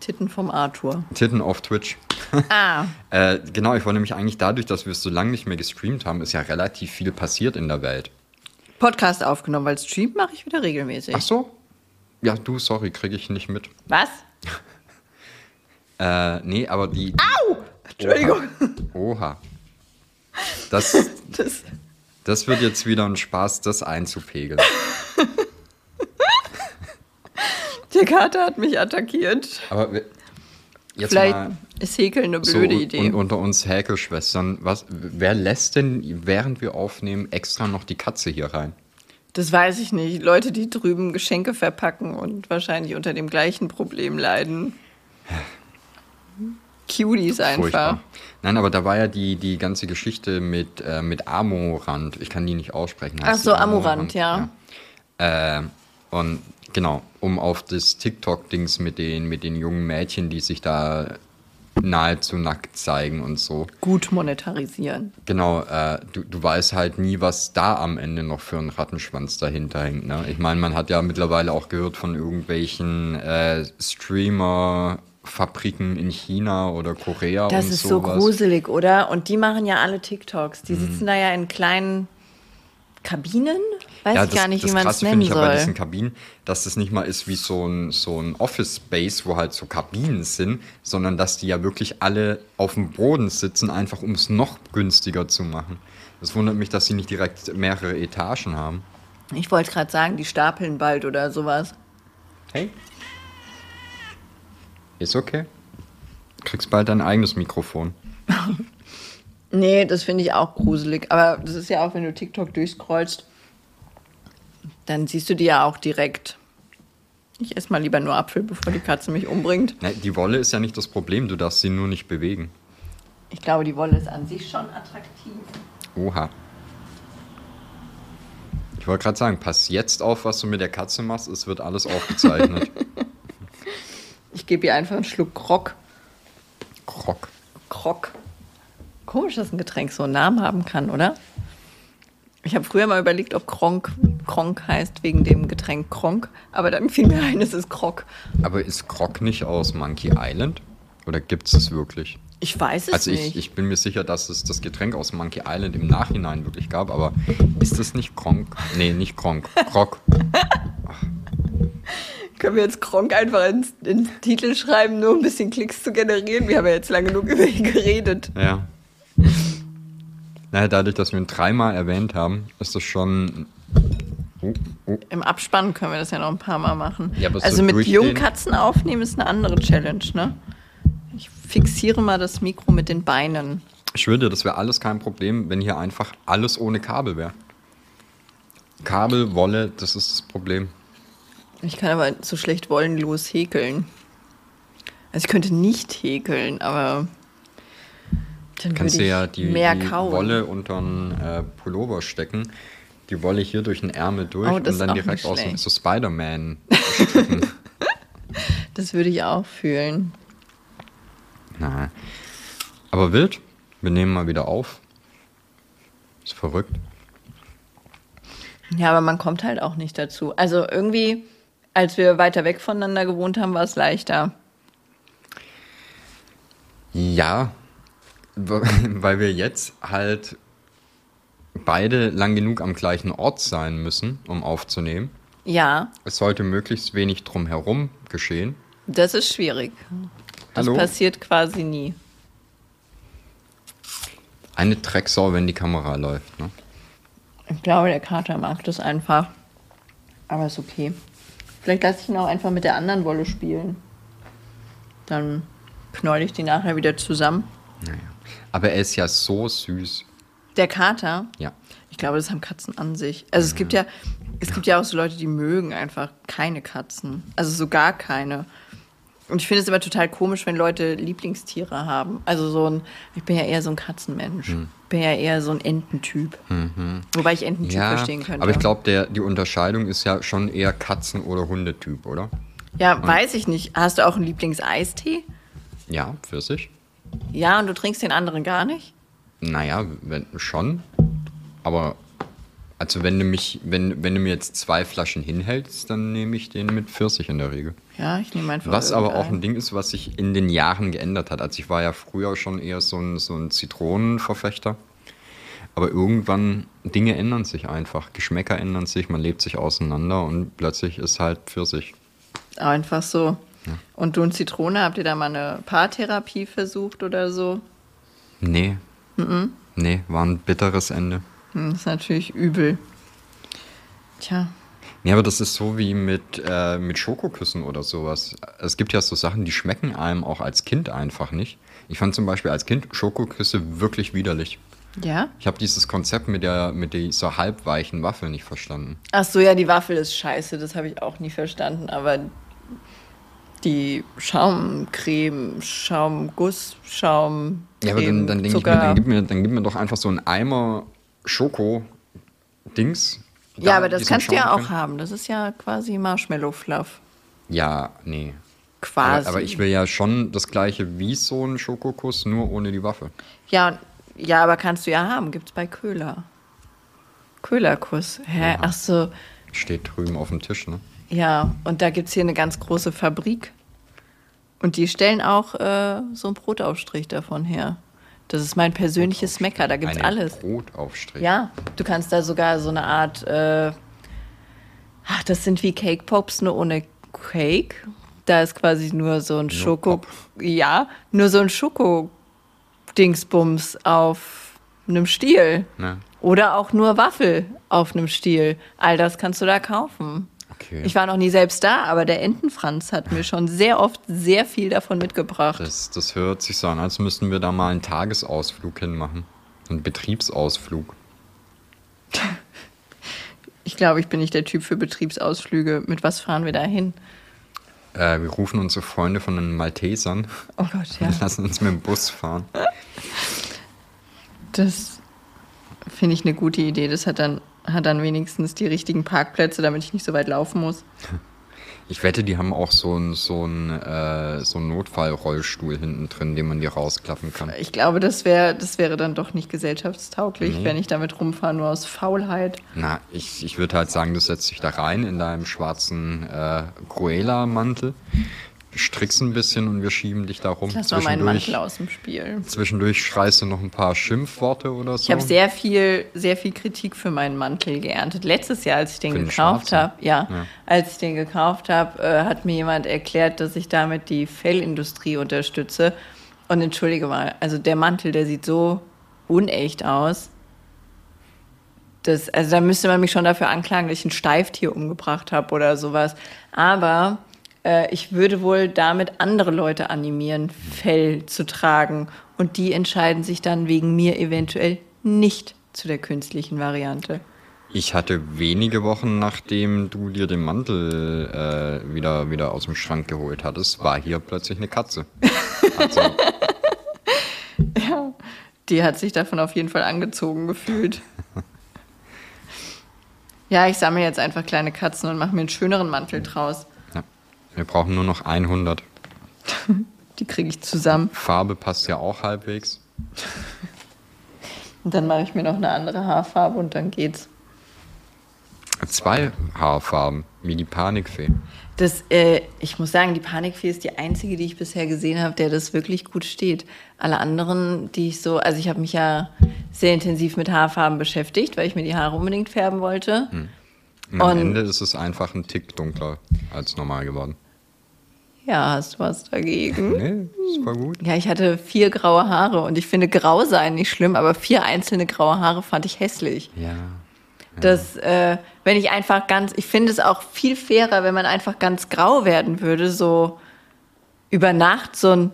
Titten vom Arthur. Titten auf Twitch. Ah, Äh, genau, ich wollte nämlich eigentlich dadurch, dass wir es so lange nicht mehr gestreamt haben, ist ja relativ viel passiert in der Welt. Podcast aufgenommen, weil Stream mache ich wieder regelmäßig. Ach so? Ja, du, sorry, kriege ich nicht mit. Was? Äh, nee, aber die. Au! Entschuldigung. Oha. Das, Das, das wird jetzt wieder ein Spaß, das einzupegeln. der Kater hat mich attackiert. Aber jetzt Vielleicht mal ist Häkeln eine so blöde und, Idee. und unter uns Häkelschwestern, was, wer lässt denn, während wir aufnehmen, extra noch die Katze hier rein? Das weiß ich nicht. Leute, die drüben Geschenke verpacken und wahrscheinlich unter dem gleichen Problem leiden. Cuties einfach. Furchtbar. Nein, aber da war ja die, die ganze Geschichte mit, äh, mit Amorant. Ich kann die nicht aussprechen. Ach Heißt so, die Amorant, ja. ja. Äh, und genau, um auf das TikTok-Dings mit den, mit den jungen Mädchen, die sich da nahezu nackt zeigen und so. Gut monetarisieren. Genau, äh, du, du weißt halt nie, was da am Ende noch für ein Rattenschwanz dahinter hängt. Ne? Ich meine, man hat ja mittlerweile auch gehört von irgendwelchen äh, Streamer-Fabriken in China oder Korea Das und ist so sowas. gruselig, oder? Und die machen ja alle TikToks. Mhm. Die sitzen da ja in kleinen Kabinen. Weiß ja, ich gar nicht, das wie man es nennen ich ja bei diesen soll. Kabinen, dass das nicht mal ist wie so ein, so ein Office-Space, wo halt so Kabinen sind, sondern dass die ja wirklich alle auf dem Boden sitzen, einfach um es noch günstiger zu machen. Das wundert mich, dass sie nicht direkt mehrere Etagen haben. Ich wollte gerade sagen, die stapeln bald oder sowas. Hey. Ist okay. Du kriegst bald dein eigenes Mikrofon. Nee, das finde ich auch gruselig. Aber das ist ja auch, wenn du TikTok durchscrollst, dann siehst du die ja auch direkt. Ich esse mal lieber nur Apfel, bevor die Katze mich umbringt. Ne, die Wolle ist ja nicht das Problem, du darfst sie nur nicht bewegen. Ich glaube, die Wolle ist an sich schon attraktiv. Oha. Ich wollte gerade sagen, pass jetzt auf, was du mit der Katze machst, es wird alles aufgezeichnet. Ich gebe ihr einfach einen Schluck Krok. Krok. Krok. Komisch, dass ein Getränk so einen Namen haben kann, oder? Ich habe früher mal überlegt, ob Kronk Kronk heißt wegen dem Getränk Kronk, aber dann fiel mir ein, es ist Krok. Aber ist Krok nicht aus Monkey Island? Oder gibt es es wirklich? Ich weiß es Also ich, nicht. ich bin mir sicher, dass es das Getränk aus Monkey Island im Nachhinein wirklich gab, aber ist das nicht Kronk? Nee, nicht Kronk. Krok. Können wir jetzt Kronk einfach ins, ins Titel schreiben, nur um ein bisschen Klicks zu generieren? Wir haben ja jetzt lange genug über ihn geredet. Ja. Naja, dadurch, dass wir ihn dreimal erwähnt haben, ist das schon. Oh, oh. Im Abspann können wir das ja noch ein paar Mal machen. Ja, aber so also mit durch jungen den- Katzen aufnehmen ist eine andere Challenge, ne? Ich fixiere mal das Mikro mit den Beinen. Ich würde, das wäre alles kein Problem, wenn hier einfach alles ohne Kabel wäre. Kabel, Wolle, das ist das Problem. Ich kann aber so schlecht wollenlos häkeln. Also ich könnte nicht häkeln, aber dann Kannst du ja die, die. Wolle unter einen äh, Pullover stecken, die Wolle hier durch den Ärmel durch Oh, und dann direkt aus so Spider-Man. Das würde ich auch fühlen. Na. Aber wild, wir nehmen mal wieder auf. Ist verrückt. Ja, aber man kommt halt auch nicht dazu. Also irgendwie, als wir weiter weg voneinander gewohnt haben, war es leichter. Ja, weil wir jetzt halt beide lang genug am gleichen Ort sein müssen, um aufzunehmen. Ja, Es sollte möglichst wenig drumherum geschehen. das ist schwierig. Das Hallo? passiert quasi nie. Eine Drecksau, wenn die Kamera läuft. Ne? Ich glaube, der Kater mag das einfach. Aber ist okay. Vielleicht lasse ich ihn auch einfach mit der anderen Wolle spielen. Dann knoll ich die nachher wieder zusammen. Naja. Aber er ist ja so süß. Der Kater, Ja. ich glaube, das haben Katzen an sich. Also es gibt ja, es gibt ja auch so Leute, die mögen einfach keine Katzen. Also so gar keine. Und ich finde es immer total komisch, wenn Leute Lieblingstiere haben. Also so ein, ich bin ja eher so ein Katzenmensch. Hm. Bin ja eher so ein Ententyp. Wobei ich Ententyp Mhm. Ja, verstehen könnte. aber ich glaube, die Unterscheidung ist ja schon eher Katzen- oder Hundetyp, oder? Ja, weiß ich nicht. Hast du auch einen Lieblingseistee? Ja, Pfirsich. Ja, und du trinkst den anderen gar nicht? Naja, wenn, schon. Aber also wenn du mich, wenn, wenn du mir jetzt zwei Flaschen hinhältst, dann nehme ich den mit Pfirsich in der Regel. Ja, ich nehme einfach. Was aber auch ein Ding ist, was sich in den Jahren geändert hat. Also ich war ja früher schon eher so ein, so ein Zitronenverfechter. Aber irgendwann, Dinge ändern sich einfach. Geschmäcker ändern sich, man lebt sich auseinander und plötzlich ist halt Pfirsich. Einfach so. Und du und Zitrone, habt ihr da mal eine Paartherapie versucht oder so? Nee. Nee, war ein bitteres Ende. Hm, Das ist natürlich übel. Tja, Ja, aber das ist so wie mit, äh, mit Schokoküssen oder sowas. Es gibt ja so Sachen, die schmecken einem auch als Kind einfach nicht. Ich fand zum Beispiel als Kind Schokoküsse wirklich widerlich. ja? Ich habe dieses Konzept mit, der, mit dieser halbweichen Waffel nicht verstanden. Ach so, ja, die Waffel ist scheiße, das habe ich auch nie verstanden, aber die Schaumcreme, Schaumguss, Schaum. Ja, aber dann, dann denke ich mir dann, gib mir, dann gib mir doch einfach so einen Eimer Schoko-Dings. Ja, aber das kannst du ja auch haben. Das ist ja quasi Marshmallow-Fluff. Ja, nee. Quasi. Aber, aber ich will ja schon das gleiche wie so ein Schokokuss, nur ohne die Waffe. Ja, ja, aber kannst du ja haben. Gibt's bei Köhler. Köhlerkuss. Hä? Ach so. Steht drüben auf dem Tisch, ne? Ja, und da gibt's hier eine ganz große Fabrik. Und die stellen auch äh, so einen Brotaufstrich davon her. Das ist mein persönliches Mecker, da gibt's Eine alles. Brotaufstrich. Ja, du kannst da sogar so eine Art, äh, ach, das sind wie Cake Pops, nur ohne Cake. Da ist quasi nur so ein Schoko, Pop. ja, nur so ein Schoko-Dingsbums auf einem Stiel. Ne? Oder auch nur Waffel auf einem Stiel. All das kannst du da kaufen. Okay. Ich war noch nie selbst da, aber der Entenfranz hat mir schon sehr oft sehr viel davon mitgebracht. Das, das hört sich so an, als müssten wir da mal einen Tagesausflug hinmachen. Einen Betriebsausflug. Ich glaube, ich bin nicht der Typ für Betriebsausflüge. Mit was fahren wir da hin? Äh, wir rufen unsere Freunde von den Maltesern Oh Gott, ja. und lassen uns mit dem Bus fahren. Das finde ich eine gute Idee. Das hat dann, hat dann wenigstens die richtigen Parkplätze, damit ich nicht so weit laufen muss. Ich wette, die haben auch so einen so äh, so einen Notfallrollstuhl hinten drin, den man dir rausklappen kann. Ich glaube, das, wär, das wäre dann doch nicht gesellschaftstauglich, Nee. wenn ich damit rumfahre, nur aus Faulheit. Na, ich, ich würde halt sagen, du setzt dich da rein in deinem schwarzen äh, Cruella-Mantel, strickst ein bisschen und wir schieben dich da rum. Lass mal meinen Mantel aus dem Spiel. zwischendurch schreist du noch ein paar Schimpfworte oder so. Ich habe sehr viel, sehr viel Kritik für meinen Mantel geerntet. Letztes Jahr, als ich den den gekauft habe, ja, Ja. als ich den gekauft habe, äh, hat mir jemand erklärt, dass ich damit die Fellindustrie unterstütze. Und entschuldige mal, also der Mantel, der sieht so unecht aus. Das, also da müsste man mich schon dafür anklagen, dass ich ein Steiftier umgebracht habe oder sowas. Aber Äh, ich würde wohl damit andere Leute animieren, Fell zu tragen. Und die entscheiden sich dann wegen mir eventuell nicht zu der künstlichen Variante. Ich hatte wenige Wochen, nachdem du dir den Mantel äh, wieder, wieder aus dem Schrank geholt hattest, war hier plötzlich eine Katze. Also, Ja, die hat sich davon auf jeden Fall angezogen gefühlt. Ja, ich sammle jetzt einfach kleine Katzen und mache mir einen schöneren Mantel draus. Wir brauchen nur noch 100. Die kriege ich zusammen. Farbe passt ja auch halbwegs. Und dann mache ich mir noch eine andere Haarfarbe und dann geht's. Zwei Haarfarben, wie die Panikfee. Das, äh, ich muss sagen, die Panikfee ist die einzige, die ich bisher gesehen habe, der das wirklich gut steht. Alle anderen, die ich so, also ich habe mich ja sehr intensiv mit Haarfarben beschäftigt, weil ich mir die Haare unbedingt färben wollte. Und am Und- Ende ist es einfach ein Tick dunkler als normal geworden. Ja, hast du was dagegen? Nee, ist voll gut. Ja, ich hatte vier graue Haare und ich finde grau sein nicht schlimm, aber vier einzelne graue Haare fand ich hässlich. Ja. Das, äh, wenn ich einfach ganz, ich finde es auch viel fairer, wenn man einfach ganz grau werden würde, so über Nacht so ein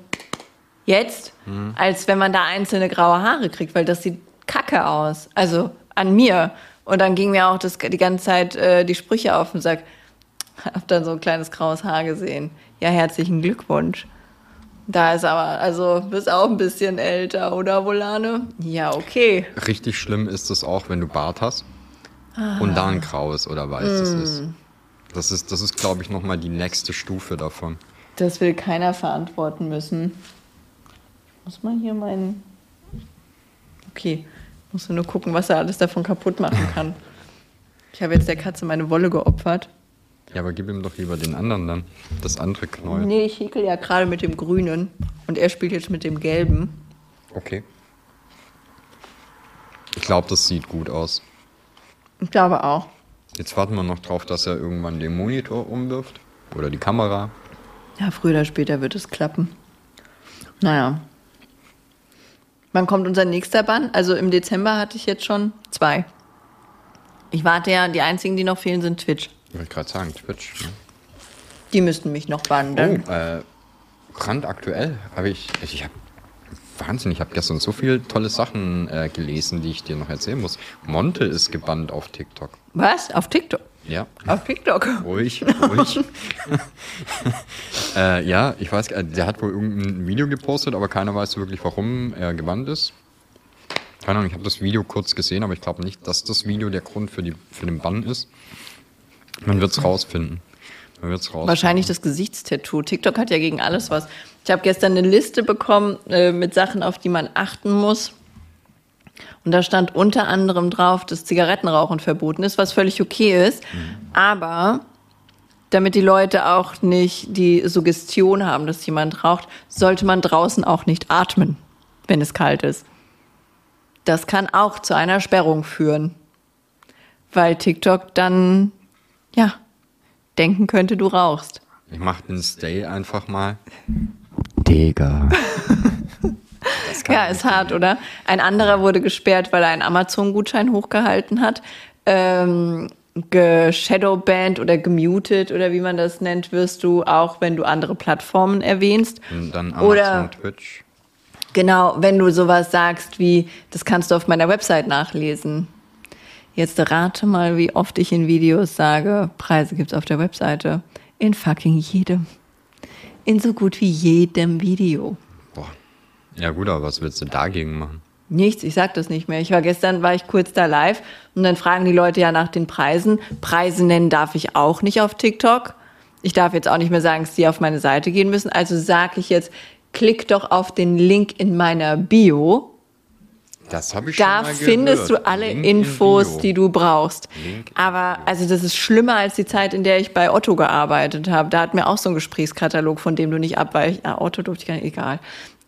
jetzt, als wenn man da einzelne graue Haare kriegt, weil das sieht kacke aus. Also an mir. Und dann ging mir auch das, die ganze Zeit äh, die Sprüche auf und sagt, hab dann so ein kleines graues Haar gesehen. Ja, herzlichen Glückwunsch. Da ist aber, also bist auch ein bisschen älter, oder Volane? Ja, okay. Richtig schlimm ist es auch, wenn du Bart hast und da ein graues oder weißes ist. Das ist, das ist glaube ich, nochmal die nächste Stufe davon. Das will keiner verantworten müssen. Muss man hier meinen. Okay, muss nur gucken, was er alles davon kaputt machen kann. Ich habe jetzt der Katze meine Wolle geopfert. Ja, aber gib ihm doch lieber den anderen dann. Das andere Knäuel. Nee, ich häkel ja gerade mit dem Grünen und er spielt jetzt mit dem Gelben. Okay. Ich glaube, das sieht gut aus. Ich glaube auch. Jetzt warten wir noch drauf, dass er irgendwann den Monitor umwirft. Oder die Kamera. Ja, früher oder später wird es klappen. Naja. Wann kommt unser nächster Bann? Also im Dezember hatte ich jetzt schon zwei. Ich warte ja, die einzigen, die noch fehlen, sind Twitch. Wollte ich gerade sagen, Twitch. Ne? Die müssten mich noch bannen. Oh, äh, brandaktuell habe ich, ich habe Wahnsinn, ich habe gestern so viele tolle Sachen äh, gelesen, die ich dir noch erzählen muss. Monte ist gebannt auf TikTok. Was? Auf TikTok? Ja, Auf TikTok? ruhig, ruhig. äh, ja, ich weiß, äh, der hat wohl irgendein Video gepostet, aber keiner weiß so wirklich, warum er gebannt ist. Keine Ahnung, ich habe das Video kurz gesehen, aber ich glaube nicht, dass das Video der Grund für, die, für den Bann ist. Man wird es rausfinden. Man wird's rausfinden. Wahrscheinlich das Gesichtstattoo. TikTok hat ja gegen alles was. Ich habe gestern eine Liste bekommen äh, mit Sachen, auf die man achten muss. Und da stand unter anderem drauf, dass Zigarettenrauchen verboten ist, was völlig okay ist. Aber damit die Leute auch nicht die Suggestion haben, dass jemand raucht, sollte man draußen auch nicht atmen, wenn es kalt ist. Das kann auch zu einer Sperrung führen. Weil TikTok dann, ja, denken könnte, du rauchst. Ich mach den Stay einfach mal. Digga. Das kann Ja, ist hart, oder? Ein anderer wurde gesperrt, weil er einen Amazon-Gutschein hochgehalten hat. Ähm, geshadowbanned oder gemutet oder wie man das nennt, wirst du auch, wenn du andere Plattformen erwähnst. Und dann Amazon, Oder Twitch. genau, wenn du sowas sagst wie, das kannst du auf meiner Website nachlesen. Jetzt rate mal, wie oft ich in Videos sage, Preise gibt's auf der Webseite. In fucking jedem. In so gut wie jedem Video. Boah. Ja gut, aber was willst du dagegen machen? Nichts, ich sag das nicht mehr. Ich war gestern, war ich kurz da live und dann fragen die Leute ja nach den Preisen. Preise nennen darf ich auch nicht auf TikTok. Ich darf jetzt auch nicht mehr sagen, dass die auf meine Seite gehen müssen. Also sage ich jetzt, klick doch auf den Link in meiner Bio. Das habe ich Da schon mal findest gehört. du alle Link in Infos, Bio. die du brauchst. Link in Aber also das ist schlimmer als die Zeit, in der ich bei Otto gearbeitet habe. Da hat mir auch so ein Gesprächskatalog, von dem du nicht abweichen. Ah, Otto durfte ich gar nicht, egal.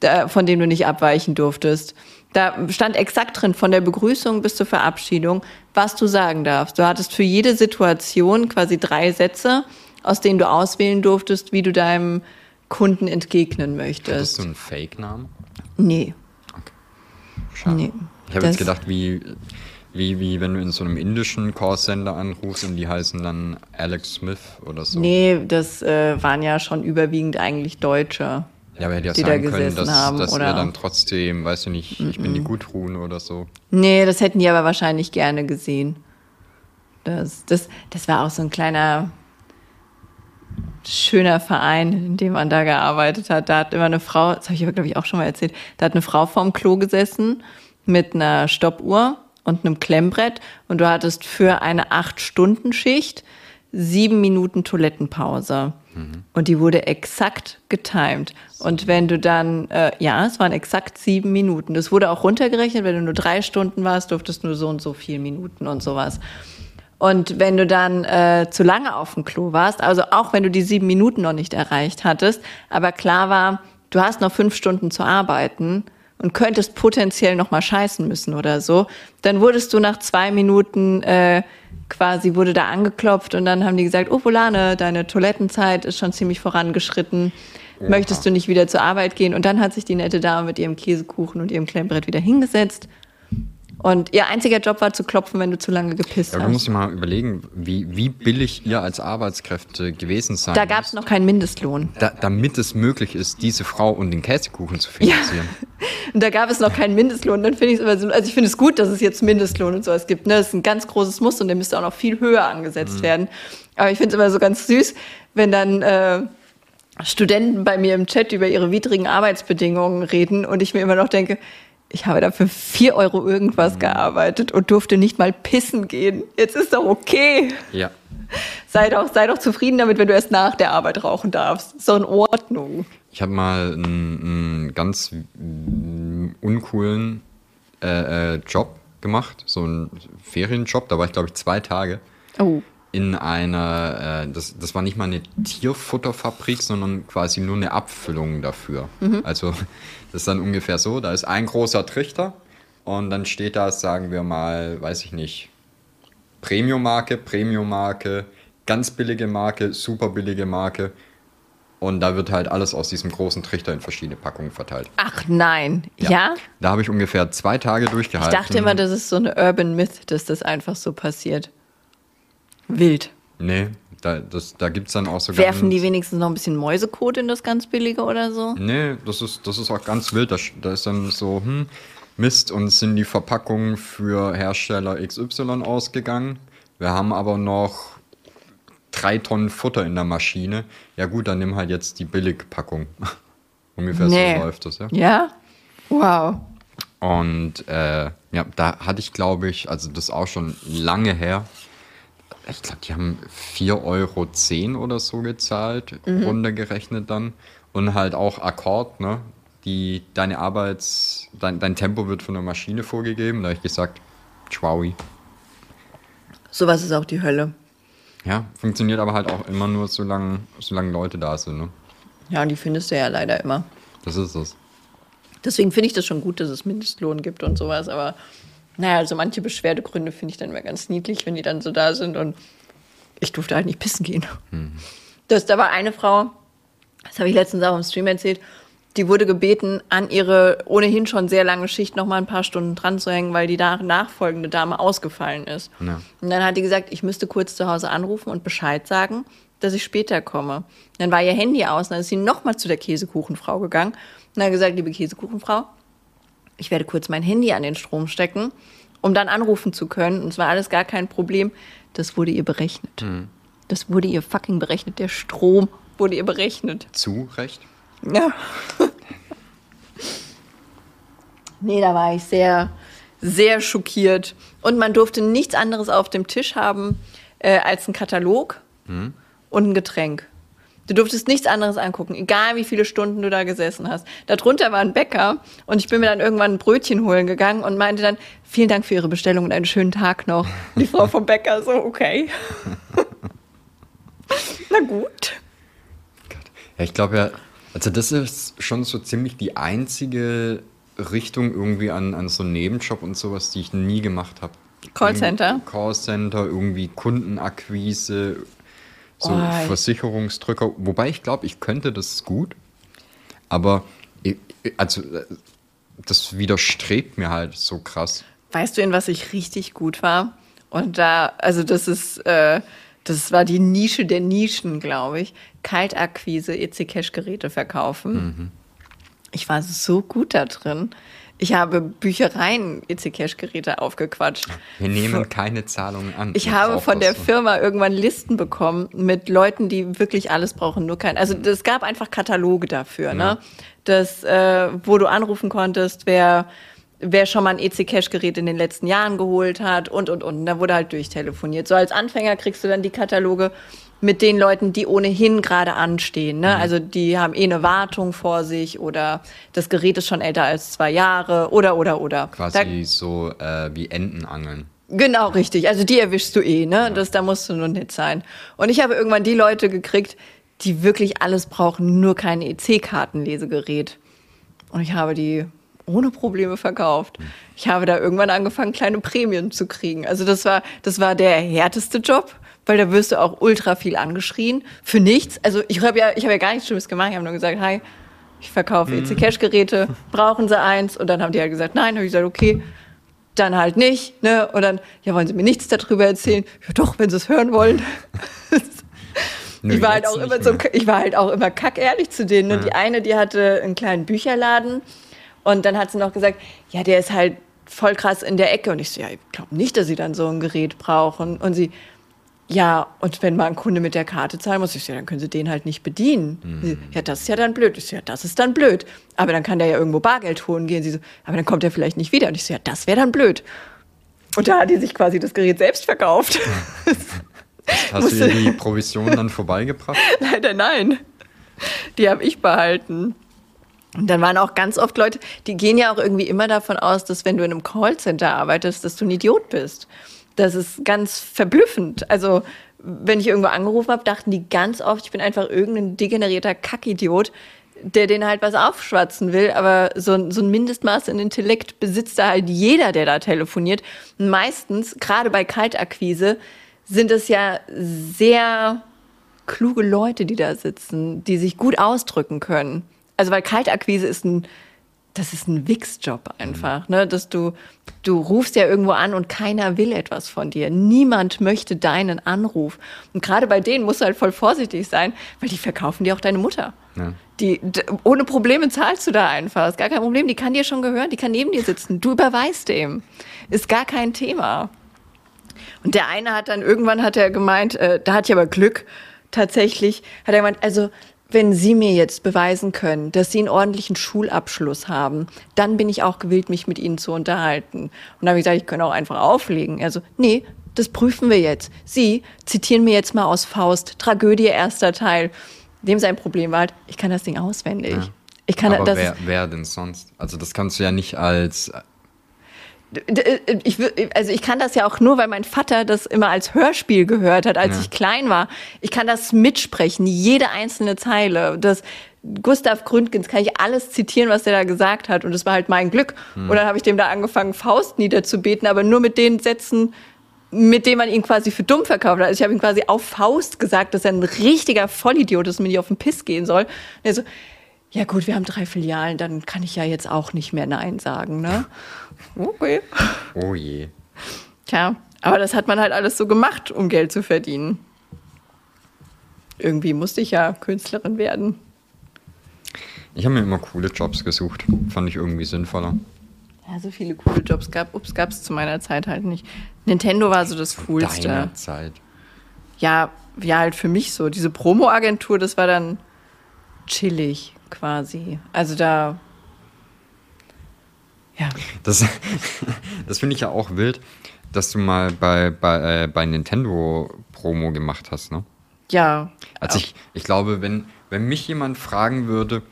Da, von dem du nicht abweichen durftest. Da stand exakt drin, von der Begrüßung bis zur Verabschiedung, was du sagen darfst. Du hattest für jede Situation quasi drei Sätze, aus denen du auswählen durftest, wie du deinem Kunden entgegnen Hattest möchtest. du einen Fake-Namen? Nee. Schade. Nee, ich habe jetzt gedacht, wie Wie, wie wenn du in so einem indischen Callcenter anrufst und die heißen dann Alex Smith oder so. Nee, das äh, waren ja schon überwiegend eigentlich Deutsche. Ja, aber hätte ja die da sagen können, dass, haben, dass oder- wir dann trotzdem, weißt du nicht, ich bin die Gutruhen oder so. Nee, das hätten die aber wahrscheinlich gerne gesehen. Das, das, das war auch so ein kleiner schöner Verein, in dem man da gearbeitet hat. Da hat immer eine Frau, das habe ich aber, glaube ich, auch schon mal erzählt, da hat eine Frau vorm Klo gesessen mit einer Stoppuhr und einem Klemmbrett und du hattest für eine Acht-Stunden-Schicht sieben Minuten Toilettenpause. Und die wurde exakt getimed. Und wenn du dann, äh, ja, es waren exakt sieben Minuten. Das wurde auch runtergerechnet, wenn du nur drei Stunden warst, durftest du nur so und so viele Minuten und sowas. Und wenn du dann äh, zu lange auf dem Klo warst, also auch wenn du die sieben Minuten noch nicht erreicht hattest, aber klar war, du hast noch fünf Stunden zu arbeiten und könntest potenziell noch mal scheißen müssen oder so, dann wurdest du nach zwei Minuten äh, quasi wurde da angeklopft und dann haben die gesagt, oh Volane, deine Toilettenzeit ist schon ziemlich vorangeschritten. Möchtest du nicht wieder zur Arbeit gehen? Und dann hat sich die nette Dame mit ihrem Käsekuchen und ihrem Klemmbrett wieder hingesetzt. Und ihr einziger Job war zu klopfen, wenn du zu lange gepisst Ja, hast. musst dir mal überlegen, wie, wie billig ihr als Arbeitskräfte gewesen sein Da gab es noch keinen Mindestlohn. da, damit es möglich ist, diese Frau und den Käsekuchen zu finanzieren. Und da gab es noch keinen Mindestlohn. Dann finde ich es immer so, also ich finde es gut, dass es jetzt Mindestlohn und sowas gibt. Ne? Das ist ein ganz großes Muss und der müsste auch noch viel höher angesetzt werden. Aber ich finde es immer so ganz süß, wenn dann äh, Studenten bei mir im Chat über ihre widrigen Arbeitsbedingungen reden und ich mir immer noch denke, ich habe da für 4 Euro irgendwas gearbeitet und durfte nicht mal pissen gehen. Jetzt ist doch okay. Ja. Sei doch, sei doch zufrieden damit, wenn du erst nach der Arbeit rauchen darfst. Ist doch in Ordnung. Ich habe mal einen, ganz uncoolen äh, äh, Job gemacht, so einen Ferienjob. Da war ich, glaube ich, zwei Tage Oh. In einer, äh, das, das war nicht mal eine Tierfutterfabrik, sondern quasi nur eine Abfüllung dafür. Also das ist dann ungefähr so, da ist ein großer Trichter und dann steht da, sagen wir mal, weiß ich nicht, Premium-Marke, Premium-Marke, ganz billige Marke, super billige Marke. Und da wird halt alles aus diesem großen Trichter in verschiedene Packungen verteilt. Ach nein. Ja? Da habe ich ungefähr zwei Tage Ich durchgehalten. dachte immer, das ist so eine Urban Myth, dass das einfach so passiert. Wild. Nee, da, das, da gibt es dann auch so Werfen die wenigstens noch ein bisschen Mäusekot in das ganz billige oder so? Nee, das ist, das ist auch ganz wild. Da, da ist dann so, hm, Mist, uns sind die Verpackungen für Hersteller XY ausgegangen. Wir haben aber noch drei Tonnen Futter in der Maschine. Ja gut, dann nimm halt jetzt die Billigpackung. Ungefähr Nee. so läuft das, ja. Ja? Wow. Und äh, ja, da hatte ich, glaube ich, also das ist auch schon lange her. Ich glaube, die haben 4,10 Euro oder so gezahlt, runtergerechnet dann. Und halt auch Akkord, ne? Die, deine Arbeits-, dein, dein Tempo wird von der Maschine vorgegeben. Da habe ich gesagt, Tschaui. Sowas ist auch die Hölle. Ja, funktioniert aber halt auch immer nur, solange, solange Leute da sind, ne? Ja, und die findest du ja leider immer. Das ist es. Deswegen finde ich das schon gut, dass es Mindestlohn gibt und sowas. Aber naja, also manche Beschwerdegründe finde ich dann immer ganz niedlich, wenn die dann so da sind. Und ich durfte halt nicht pissen gehen. Das, da war eine Frau, das habe ich letztens auch im Stream erzählt, die wurde gebeten, an ihre ohnehin schon sehr lange Schicht noch mal ein paar Stunden dran zu hängen, weil die nachfolgende Dame ausgefallen ist. Ja. Und dann hat die gesagt, ich müsste kurz zu Hause anrufen und Bescheid sagen, dass ich später komme. Dann war ihr Handy aus, dann ist sie noch mal zu der Käsekuchenfrau gegangen und hat gesagt, liebe Käsekuchenfrau, ich werde kurz mein Handy an den Strom stecken, um dann anrufen zu können. Und es war alles gar kein Problem. Das wurde ihr berechnet. Das wurde ihr fucking berechnet. Der Strom wurde ihr berechnet. Zu Recht? Ja. nee, da war ich sehr, sehr schockiert. Und man durfte nichts anderes auf dem Tisch haben äh, als einen Katalog und ein Getränk. Du durftest nichts anderes angucken, egal wie viele Stunden du da gesessen hast. Darunter war ein Bäcker und ich bin mir dann irgendwann ein Brötchen holen gegangen und meinte dann, vielen Dank für Ihre Bestellung und einen schönen Tag noch. Die Frau vom Bäcker so, okay. Na gut. Ja, ich glaube ja, also das ist schon so ziemlich die einzige Richtung irgendwie an, an so einem Nebenjob und sowas, die ich nie gemacht habe. Callcenter? Callcenter, irgendwie Kundenakquise, so Oh, ich- Versicherungsdrücker. Wobei ich glaube, ich könnte das gut, aber ich, also äh, das widerstrebt mir halt so krass. weißt du, in was ich richtig gut war? Und da, also das ist, äh, das war die Nische der Nischen, glaube ich. Kaltakquise, EC-Cash-Geräte verkaufen. Mhm. Ich war so gut da drin. Ich habe Büchereien EC-Cash-Geräte aufgequatscht. Wir nehmen keine Zahlungen an. Ich habe von der so. Firma irgendwann Listen bekommen mit Leuten, die wirklich alles brauchen, nur kein. Also es gab einfach Kataloge dafür, ne? Das, äh, wo du anrufen konntest, wer, wer schon mal ein EC-Cash-Gerät in den letzten Jahren geholt hat und und und. Und Da wurde halt durchtelefoniert. So als Anfänger kriegst du dann die Kataloge mit den Leuten, die ohnehin gerade anstehen. Ne? Also die haben eh eine Wartung vor sich oder das Gerät ist schon älter als zwei Jahre oder oder oder. Da, Quasi so äh, wie Enten angeln. Genau, richtig. Also die erwischst du eh, ne? Das, da musst du nur nett sein. Und ich habe irgendwann die Leute gekriegt, die wirklich alles brauchen, nur kein EC-Kartenlesegerät. Und ich habe die ohne Probleme verkauft. Ich habe da irgendwann angefangen, kleine Prämien zu kriegen. Also das war, das war der härteste Job, weil da wirst du auch ultra viel angeschrien für nichts. Also ich habe ja, ich habe ja gar nichts Schlimmes gemacht. Ich habe nur gesagt, hi, ich verkaufe EC-Cash-Geräte, brauchen Sie eins? Und dann haben die halt gesagt, nein. Habe ich gesagt, okay, dann halt nicht. Ne? Und dann, ja, wollen Sie mir nichts darüber erzählen? Ja, doch, wenn Sie es hören wollen. Nö, ich war halt auch immer so, ich war halt auch immer kackehrlich zu denen. Und Ja. die eine, die hatte einen kleinen Bücherladen und dann hat sie noch gesagt, ja, der ist halt voll krass in der Ecke. Und ich so, ja, ich glaube nicht, dass sie dann so ein Gerät brauchen. Und sie, ja, und wenn mal ein Kunde mit der Karte zahlen muss, ich ja, dann können sie den halt nicht bedienen. Sie, ja, das ist ja dann blöd. Ich so, ja, das ist dann blöd. Aber dann kann der ja irgendwo Bargeld holen gehen. Sie so, aber dann kommt er vielleicht nicht wieder. Und ich so, ja, das wäre dann blöd. Und da hat die sich quasi das Gerät selbst verkauft. Hast du ihr die Provision dann vorbeigebracht? Leider nein. Die habe ich behalten. Und dann waren auch ganz oft Leute, die gehen ja auch irgendwie immer davon aus, dass wenn du in einem Callcenter arbeitest, dass du ein Idiot bist. Das ist ganz verblüffend. Also, wenn ich irgendwo angerufen habe, dachten die ganz oft, ich bin einfach irgendein degenerierter Kackidiot, der denen halt was aufschwatzen will. Aber so, ein- so ein Mindestmaß an Intellekt besitzt da halt jeder, der da telefoniert. Und meistens, gerade bei Kaltakquise, sind es ja sehr kluge Leute, die da sitzen, die sich gut ausdrücken können. Also weil Kaltakquise ist ein, das ist ein Wichsjob einfach, ne? Dass du, du rufst ja irgendwo an und keiner will etwas von dir. Niemand möchte deinen Anruf. Und gerade bei denen musst du halt voll vorsichtig sein, weil die verkaufen dir auch deine Mutter. Ja. Die, ohne Probleme zahlst du da einfach. Ist gar kein Problem. Die kann dir schon gehören, die kann neben dir sitzen. Du überweist dem. Ist gar kein Thema. Und der eine hat dann irgendwann hat er gemeint, äh, da hatte ich aber Glück, tatsächlich, hat er gemeint, also wenn Sie mir jetzt beweisen können, dass Sie einen ordentlichen Schulabschluss haben, dann bin ich auch gewillt, mich mit Ihnen zu unterhalten. Und dann habe ich gesagt, ich kann auch einfach auflegen. Also, nee, das prüfen wir jetzt. Sie zitieren mir jetzt mal aus Faust, Tragödie, erster Teil. Dem sein Problem war halt, ich kann das Ding auswendig. Ich kann Aber das wer, wer denn sonst? Also das kannst du ja nicht als ich, wür- also ich kann das ja auch nur, weil mein Vater das immer als Hörspiel gehört hat, als Ja. ich klein war. Ich kann das mitsprechen, jede einzelne Zeile. Das Gustav Gründgens kann ich alles zitieren, was der da gesagt hat. Und das war halt mein Glück. Und dann habe ich dem da angefangen, Faust niederzubeten, aber nur mit den Sätzen, mit denen man ihn quasi für dumm verkauft hat. Also ich habe ihm quasi auf Faust gesagt, dass er ein richtiger Vollidiot ist und mir nicht auf den Piss gehen soll. Und er so, ja gut, wir haben drei Filialen, dann kann ich ja jetzt auch nicht mehr Nein sagen, ne? Okay. Oh je. Tja, aber das hat man halt alles so gemacht, um Geld zu verdienen. Irgendwie musste ich ja Künstlerin werden. Ich habe mir immer coole Jobs gesucht. Fand ich irgendwie sinnvoller. Ja, so viele coole Jobs gab. Ups, es zu meiner Zeit halt nicht. Nintendo war so das Coolste. Deiner Zeit. Ja, ja, halt für mich so. Diese Promo-Agentur, das war dann chillig quasi. Also da. Ja. Das, das finde ich ja auch wild, dass du mal bei, bei, äh, bei Nintendo Promo gemacht hast, ne? Ja. Also ich, ich glaube, wenn, wenn mich jemand fragen würde,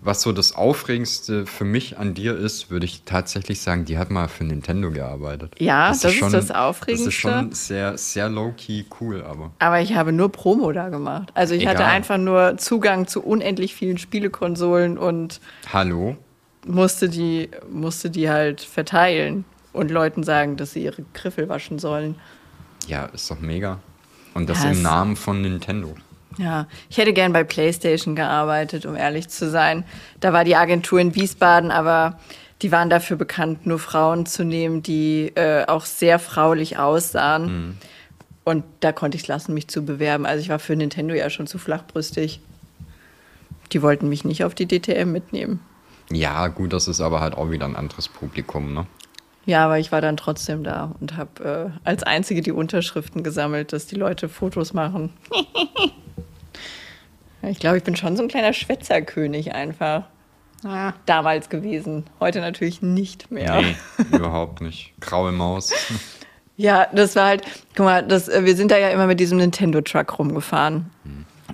was so das Aufregendste für mich an dir ist, würde ich tatsächlich sagen, die hat mal für Nintendo gearbeitet. Ja, das ist das Das ist Aufregendste. schon sehr, sehr low-key cool, aber. Aber ich habe nur Promo da gemacht. Also ich hatte Egal. einfach nur Zugang zu unendlich vielen Spielekonsolen und Hallo? Musste die, musste die halt verteilen und Leuten sagen, dass sie ihre Griffel waschen sollen. Ja, ist doch mega. Und das Ja, im Namen von Nintendo. Ja, ich hätte gern bei PlayStation gearbeitet, um ehrlich zu sein. Da war die Agentur in Wiesbaden, aber die waren dafür bekannt, nur Frauen zu nehmen, die äh, auch sehr fraulich aussahen. Mhm. Und da konnte ich es lassen, mich zu bewerben. Also ich war für Nintendo ja schon zu flachbrüstig. Die wollten mich nicht auf die DTM mitnehmen. Ja, gut, das ist aber halt auch wieder ein anderes Publikum, ne? Ja, aber ich war dann trotzdem da und habe äh, als Einzige die Unterschriften gesammelt, dass die Leute Fotos machen. ich glaube, ich bin schon so ein kleiner Schwätzerkönig einfach. Ja. Damals gewesen. Heute natürlich nicht mehr. Nee, überhaupt nicht. Graue Maus. Ja, das war halt, guck mal, das, äh, wir sind da ja immer mit diesem Nintendo-Truck rumgefahren.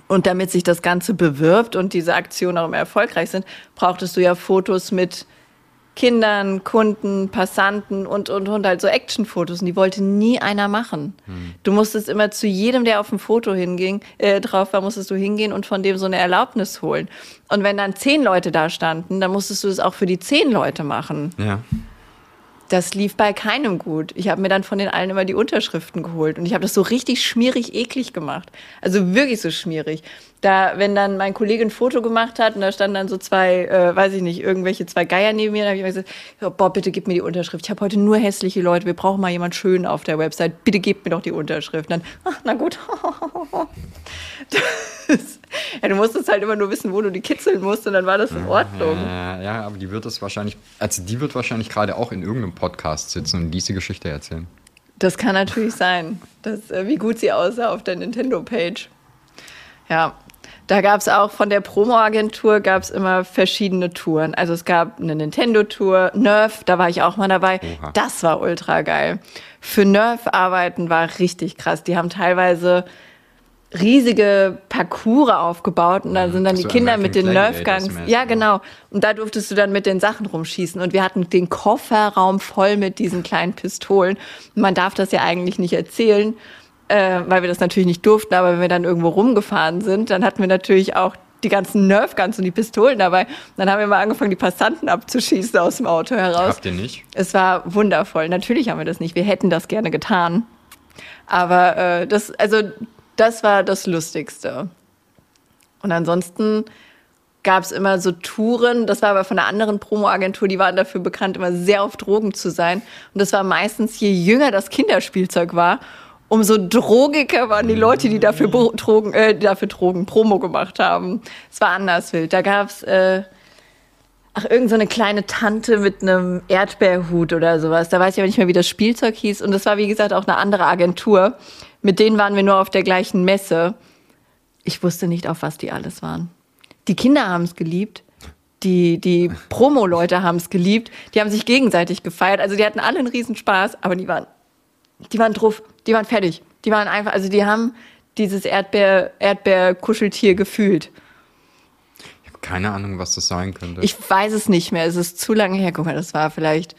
Und damit sich das Ganze bewirbt und diese Aktionen auch immer erfolgreich sind, brauchtest du ja Fotos mit Kindern, Kunden, Passanten und, und, und halt so Actionfotos. Und die wollte nie einer machen. Du musstest immer zu jedem, der auf dem Foto hinging, äh, drauf war, musstest du hingehen und von dem so eine Erlaubnis holen. Und wenn dann zehn Leute da standen, dann musstest du es auch für die zehn Leute machen. Ja. Das lief bei keinem gut. Ich habe mir dann von den allen immer die Unterschriften geholt und ich habe das so richtig schmierig eklig gemacht. Also wirklich so schmierig. Da, wenn dann mein Kollege ein Foto gemacht hat und da standen dann so zwei, äh, weiß ich nicht, irgendwelche zwei Geier neben mir, dann habe ich immer gesagt, boah, bitte gib mir die Unterschrift. Ich habe heute nur hässliche Leute. Wir brauchen mal jemand schön auf der Website. Bitte gebt mir doch die Unterschrift. Und dann, ach, na gut. Das, ja, du musstest halt immer nur wissen, wo du die kitzeln musst und dann war das in Ordnung. Ja, ja, aber die wird es wahrscheinlich, also die wird wahrscheinlich gerade auch in irgendeinem Podcast sitzen und diese Geschichte erzählen. Das kann natürlich sein, dass, äh, wie gut sie aussah auf der Nintendo-Page. Ja, da gab es auch von der Promo-Agentur gab es immer verschiedene Touren. Also es gab eine Nintendo-Tour, Nerf, da war ich auch mal dabei. Oha. Das war ultra geil. Für Nerf arbeiten war richtig krass. Die haben teilweise riesige Parcours aufgebaut und da sind dann das die so Kinder mit den Nerfgangs. Ja, ne? genau. Und da durftest du dann mit den Sachen rumschießen. Und wir hatten den Kofferraum voll mit diesen kleinen Pistolen. Und man darf das ja eigentlich nicht erzählen, äh, weil wir das natürlich nicht durften. Aber wenn wir dann irgendwo rumgefahren sind, dann hatten wir natürlich auch die ganzen Nerfguns und die Pistolen dabei. Dann haben wir mal angefangen, die Passanten abzuschießen aus dem Auto heraus. Habt ihr nicht? Es war wundervoll. Natürlich haben wir das nicht. Wir hätten das gerne getan. Aber äh, das, also, das war das Lustigste. Und ansonsten gab es immer so Touren, das war aber von einer anderen Promo-Agentur, die waren dafür bekannt, immer sehr auf Drogen zu sein. Und das war meistens, je jünger das Kinderspielzeug war, umso drogiger waren die Leute, die dafür Drogen, äh, dafür Drogen Promo gemacht haben. Es war anders wild. Da gab es äh, Ach, irgend so eine kleine Tante mit einem Erdbeerhut oder sowas. Da weiß ich aber nicht mehr, wie das Spielzeug hieß. Und das war, wie gesagt, auch eine andere Agentur. Mit denen waren wir nur auf der gleichen Messe. Ich wusste nicht, auf was die alles waren. Die Kinder haben es geliebt. Die, die Promo-Leute haben es geliebt. Die haben sich gegenseitig gefeiert. Also die hatten alle einen Riesenspaß, aber die waren, die waren drauf. Die waren fertig. Die waren einfach, also die haben dieses Erdbeer, Erdbeer-Kuscheltier gefühlt. Ich habe keine Ahnung, was das sein könnte. Ich weiß es nicht mehr. Es ist zu lange her. Guck mal, das war vielleicht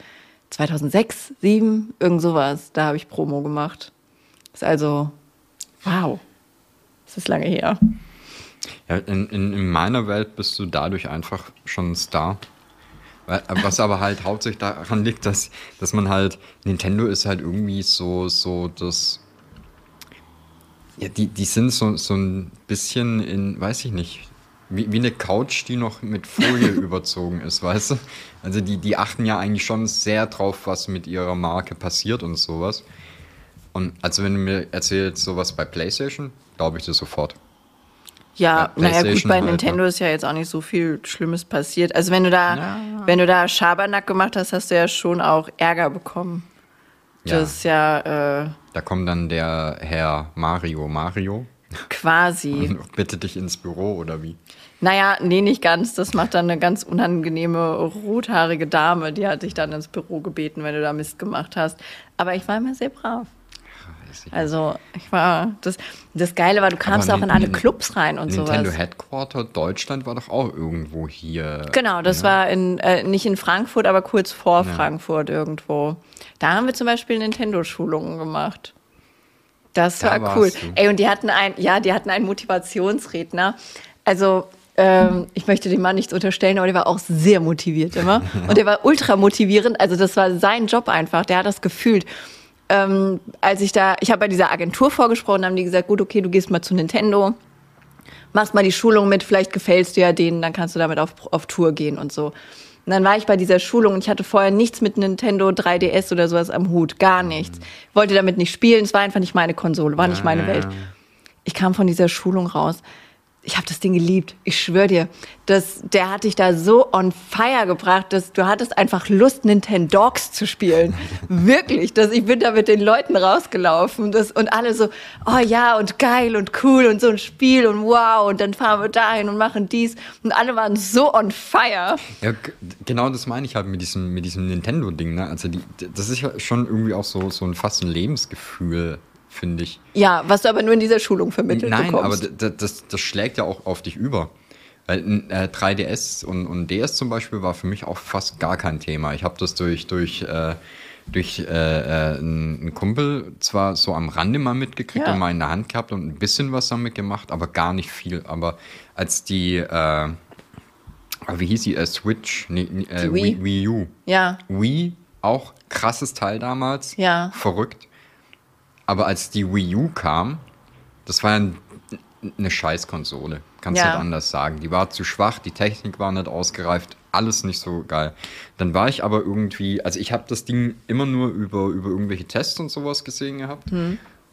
2006, 2007, irgend sowas. Da habe ich Promo gemacht. Ist also, wow. Das ist lange her. Ja, in, in, in meiner Welt bist du dadurch einfach schon ein Star. Weil- Was aber halt hauptsächlich daran liegt, dass, dass man halt, Nintendo ist halt irgendwie so, so das. Ja, die, die sind so, so ein bisschen in, weiß ich nicht, wie, wie eine Couch, die noch mit Folie überzogen ist, weißt du? Also die, die achten ja eigentlich schon sehr drauf, was mit ihrer Marke passiert und sowas. Und also wenn du mir erzählst, sowas bei PlayStation, glaube ich dir sofort. Ja, naja, gut, bei halt, Nintendo ist ja jetzt auch nicht so viel Schlimmes passiert. Also wenn du da, Ja. wenn du da Schabernack gemacht hast, hast du ja schon auch Ärger bekommen. Ja. Das ist ja äh, Da kommt dann der Herr Mario Mario quasi. und bittet dich ins Büro oder wie? Naja, nee, nicht ganz. Das macht dann eine ganz unangenehme rothaarige Dame. Die hat dich dann ins Büro gebeten, wenn du da Mist gemacht hast. Aber ich war immer sehr brav. Also ich war, das, das Geile war, du kamst Aber auch in alle Clubs rein und Nintendo sowas. Headquarter Deutschland war doch auch irgendwo hier. Genau, das ne? war in, äh, nicht in Frankfurt, aber kurz vor Ja. Frankfurt irgendwo. Da haben wir zum Beispiel Nintendo-Schulungen gemacht. Das Da war cool. du. Ey, und die hatten ein, ja, die hatten einen Motivationsredner. Also, ähm, ich möchte dem Mann nichts unterstellen, aber der war auch sehr motiviert immer. Und der war ultra motivierend. Also, das war sein Job einfach. Der hat das gefühlt. Ähm, als ich da, ich habe bei dieser Agentur vorgesprochen, haben die gesagt, gut, okay, du gehst mal zu Nintendo machst mal die Schulung mit, vielleicht gefällst du ja denen, dann kannst du damit auf, auf Tour gehen und so. Und dann war ich bei dieser Schulung und ich hatte vorher nichts mit Nintendo 3DS oder sowas am Hut. Gar nichts. Wollte damit nicht spielen. Es war einfach nicht meine Konsole, war nicht meine Welt. Ich kam von dieser Schulung raus. Ich habe das Ding geliebt. Ich schwöre dir, das, der hat dich da so on fire gebracht, dass du hattest einfach Lust, Nintendogs zu spielen. Wirklich. Das, ich bin da mit den Leuten rausgelaufen das, und alle so, oh ja, und geil und cool und so ein Spiel und wow, und dann fahren wir dahin und machen dies. Und alle waren so on fire. Ja, genau das meine ich halt mit diesem, mit diesem Nintendo-Ding. Ne? Also die, das ist ja schon irgendwie auch so, so ein fast ein Lebensgefühl, finde ich. Ja, was du aber nur in dieser Schulung vermittelt Nein, aber bekommst. d- d- das, das schlägt ja auch auf dich über. Weil äh, 3DS und, und DS zum Beispiel war für mich auch fast gar kein Thema. Ich habe das durch, durch, äh, durch äh, äh, einen Kumpel zwar so am Rande mal mitgekriegt Ja. und mal in der Hand gehabt und ein bisschen was damit gemacht, aber gar nicht viel. Aber als die, äh, wie hieß die, äh, Switch, nee, äh, Wii. Wii, Wii U. ja, Wii, auch krasses Teil damals. Ja. Verrückt. Aber als die Wii U kam, das war ein, eine Scheißkonsole. Kannst du Ja. nicht anders sagen. Die war zu schwach, die Technik war nicht ausgereift, alles nicht so geil. Dann war ich aber irgendwie, also ich habe das Ding immer nur über, über irgendwelche Tests und sowas gesehen gehabt.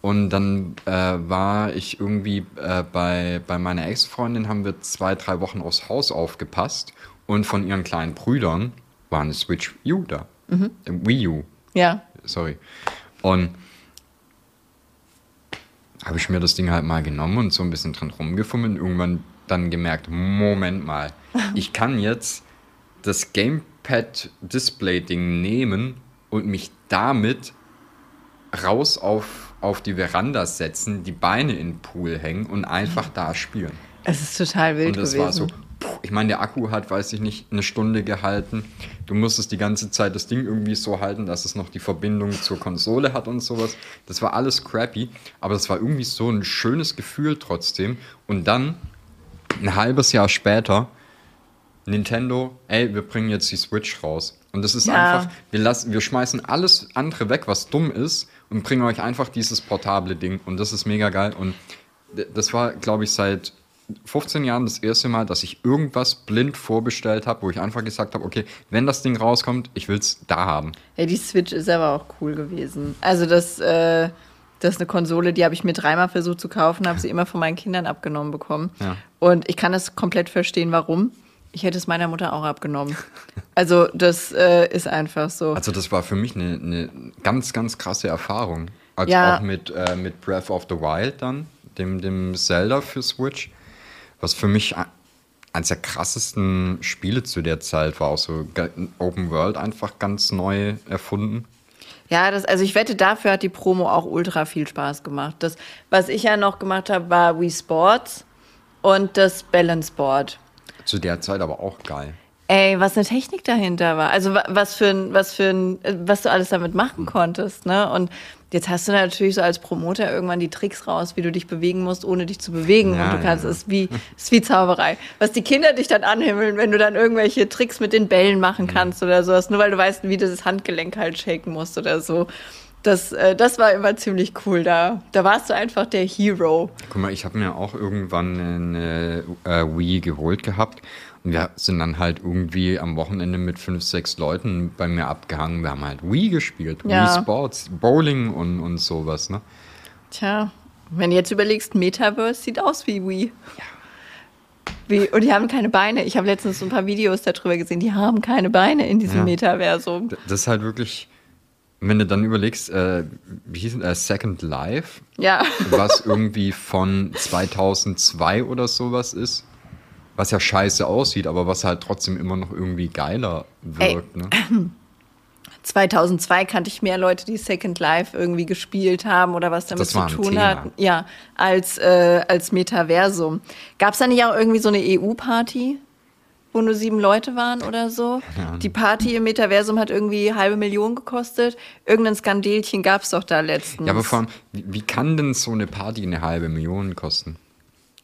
Und dann äh, war ich irgendwie äh, bei, bei meiner Ex-Freundin, haben wir zwei, drei Wochen aufs Haus aufgepasst. Und von ihren kleinen Brüdern war eine Switch U da. Äh, Wii U, ja. sorry. Und habe ich mir das Ding halt mal genommen und so ein bisschen dran rumgefummelt und irgendwann dann gemerkt, Moment mal, ich kann jetzt das Gamepad-Display-Ding nehmen und mich damit raus auf, auf die Veranda setzen, die Beine in den Pool hängen und einfach da spielen. Es ist total wild Und das gewesen. war so, ich meine, der Akku hat, weiß ich nicht, eine Stunde gehalten. Du musstest die ganze Zeit das Ding irgendwie so halten, dass es noch die Verbindung zur Konsole hat und sowas. Das war alles crappy, aber das war irgendwie so ein schönes Gefühl trotzdem. Und dann, ein halbes Jahr später, Nintendo, ey, wir bringen jetzt die Switch raus. Und das ist Ja. einfach, wir, lassen, wir schmeißen alles andere weg, was dumm ist, und bringen euch einfach dieses portable Ding. Und das ist mega geil. Und das war, glaube ich, seit 15 Jahren das erste Mal, dass ich irgendwas blind vorbestellt habe, wo ich einfach gesagt habe, okay, wenn das Ding rauskommt, ich will es da haben. Ja, die Switch ist aber auch cool gewesen. Also das, äh, das ist eine Konsole, die habe ich mir dreimal versucht zu kaufen, habe sie immer von meinen Kindern abgenommen bekommen. Ja. Und ich kann das komplett verstehen, warum. Ich hätte es meiner Mutter auch abgenommen. Also das äh, ist einfach so. Also das war für mich eine, eine ganz, ganz krasse Erfahrung. Also Ja. auch mit, äh, mit Breath of the Wild dann, dem, dem Zelda für Switch, was für mich eines der krassesten Spiele zu der Zeit war. Auch so Open World einfach ganz neu erfunden. Ja, das, also ich wette, dafür hat die Promo auch ultra viel Spaß gemacht. Das, was ich ja noch gemacht habe, war Wii Sports und das Balance Board. Zu der Zeit aber auch geil. Ey, was eine Technik dahinter war. Also wa- was für ein, was für ein, äh, was du alles damit machen konntest, ne? Und jetzt hast du natürlich so als Promoter irgendwann die Tricks raus, wie du dich bewegen musst, ohne dich zu bewegen. Ja, und du kannst ja. es wie, es ist wie Zauberei. Was die Kinder dich dann anhimmeln, wenn du dann irgendwelche Tricks mit den Bällen machen kannst oder sowas, nur weil du weißt, wie du das Handgelenk halt shaken musst oder so. Das, äh, das war immer ziemlich cool da. Da warst du einfach der Hero. Guck mal, ich habe mir auch irgendwann eine äh, Wii geholt gehabt. Und wir sind dann halt irgendwie am Wochenende mit fünf, sechs Leuten bei mir abgehangen. Wir haben halt Wii gespielt, Ja. Wii Sports, Bowling und, und sowas, ne? Tja, wenn du jetzt überlegst, Metaverse sieht aus wie Wii. Wie, und die haben keine Beine. Ich habe letztens so ein paar Videos darüber gesehen. Die haben keine Beine in diesem Ja. Metaversum. Das ist halt wirklich, wenn du dann überlegst, äh, wie hieß es, äh, Second Life, Ja. was irgendwie von 2002 oder sowas ist. Was ja scheiße aussieht, aber was halt trotzdem immer noch irgendwie geiler wirkt, ne? 2002 kannte ich mehr Leute, die Second Life irgendwie gespielt haben oder was damit zu tun hatten. Ja, als, äh, als Metaversum. Gab es da nicht auch irgendwie so eine EU-Party, wo nur sieben Leute waren oder so? Die Party im Metaversum hat irgendwie halbe Million gekostet. Irgendein Skandelchen gab es doch da letztens. Ja, aber vor allem, wie, wie kann denn so eine Party eine halbe Million kosten?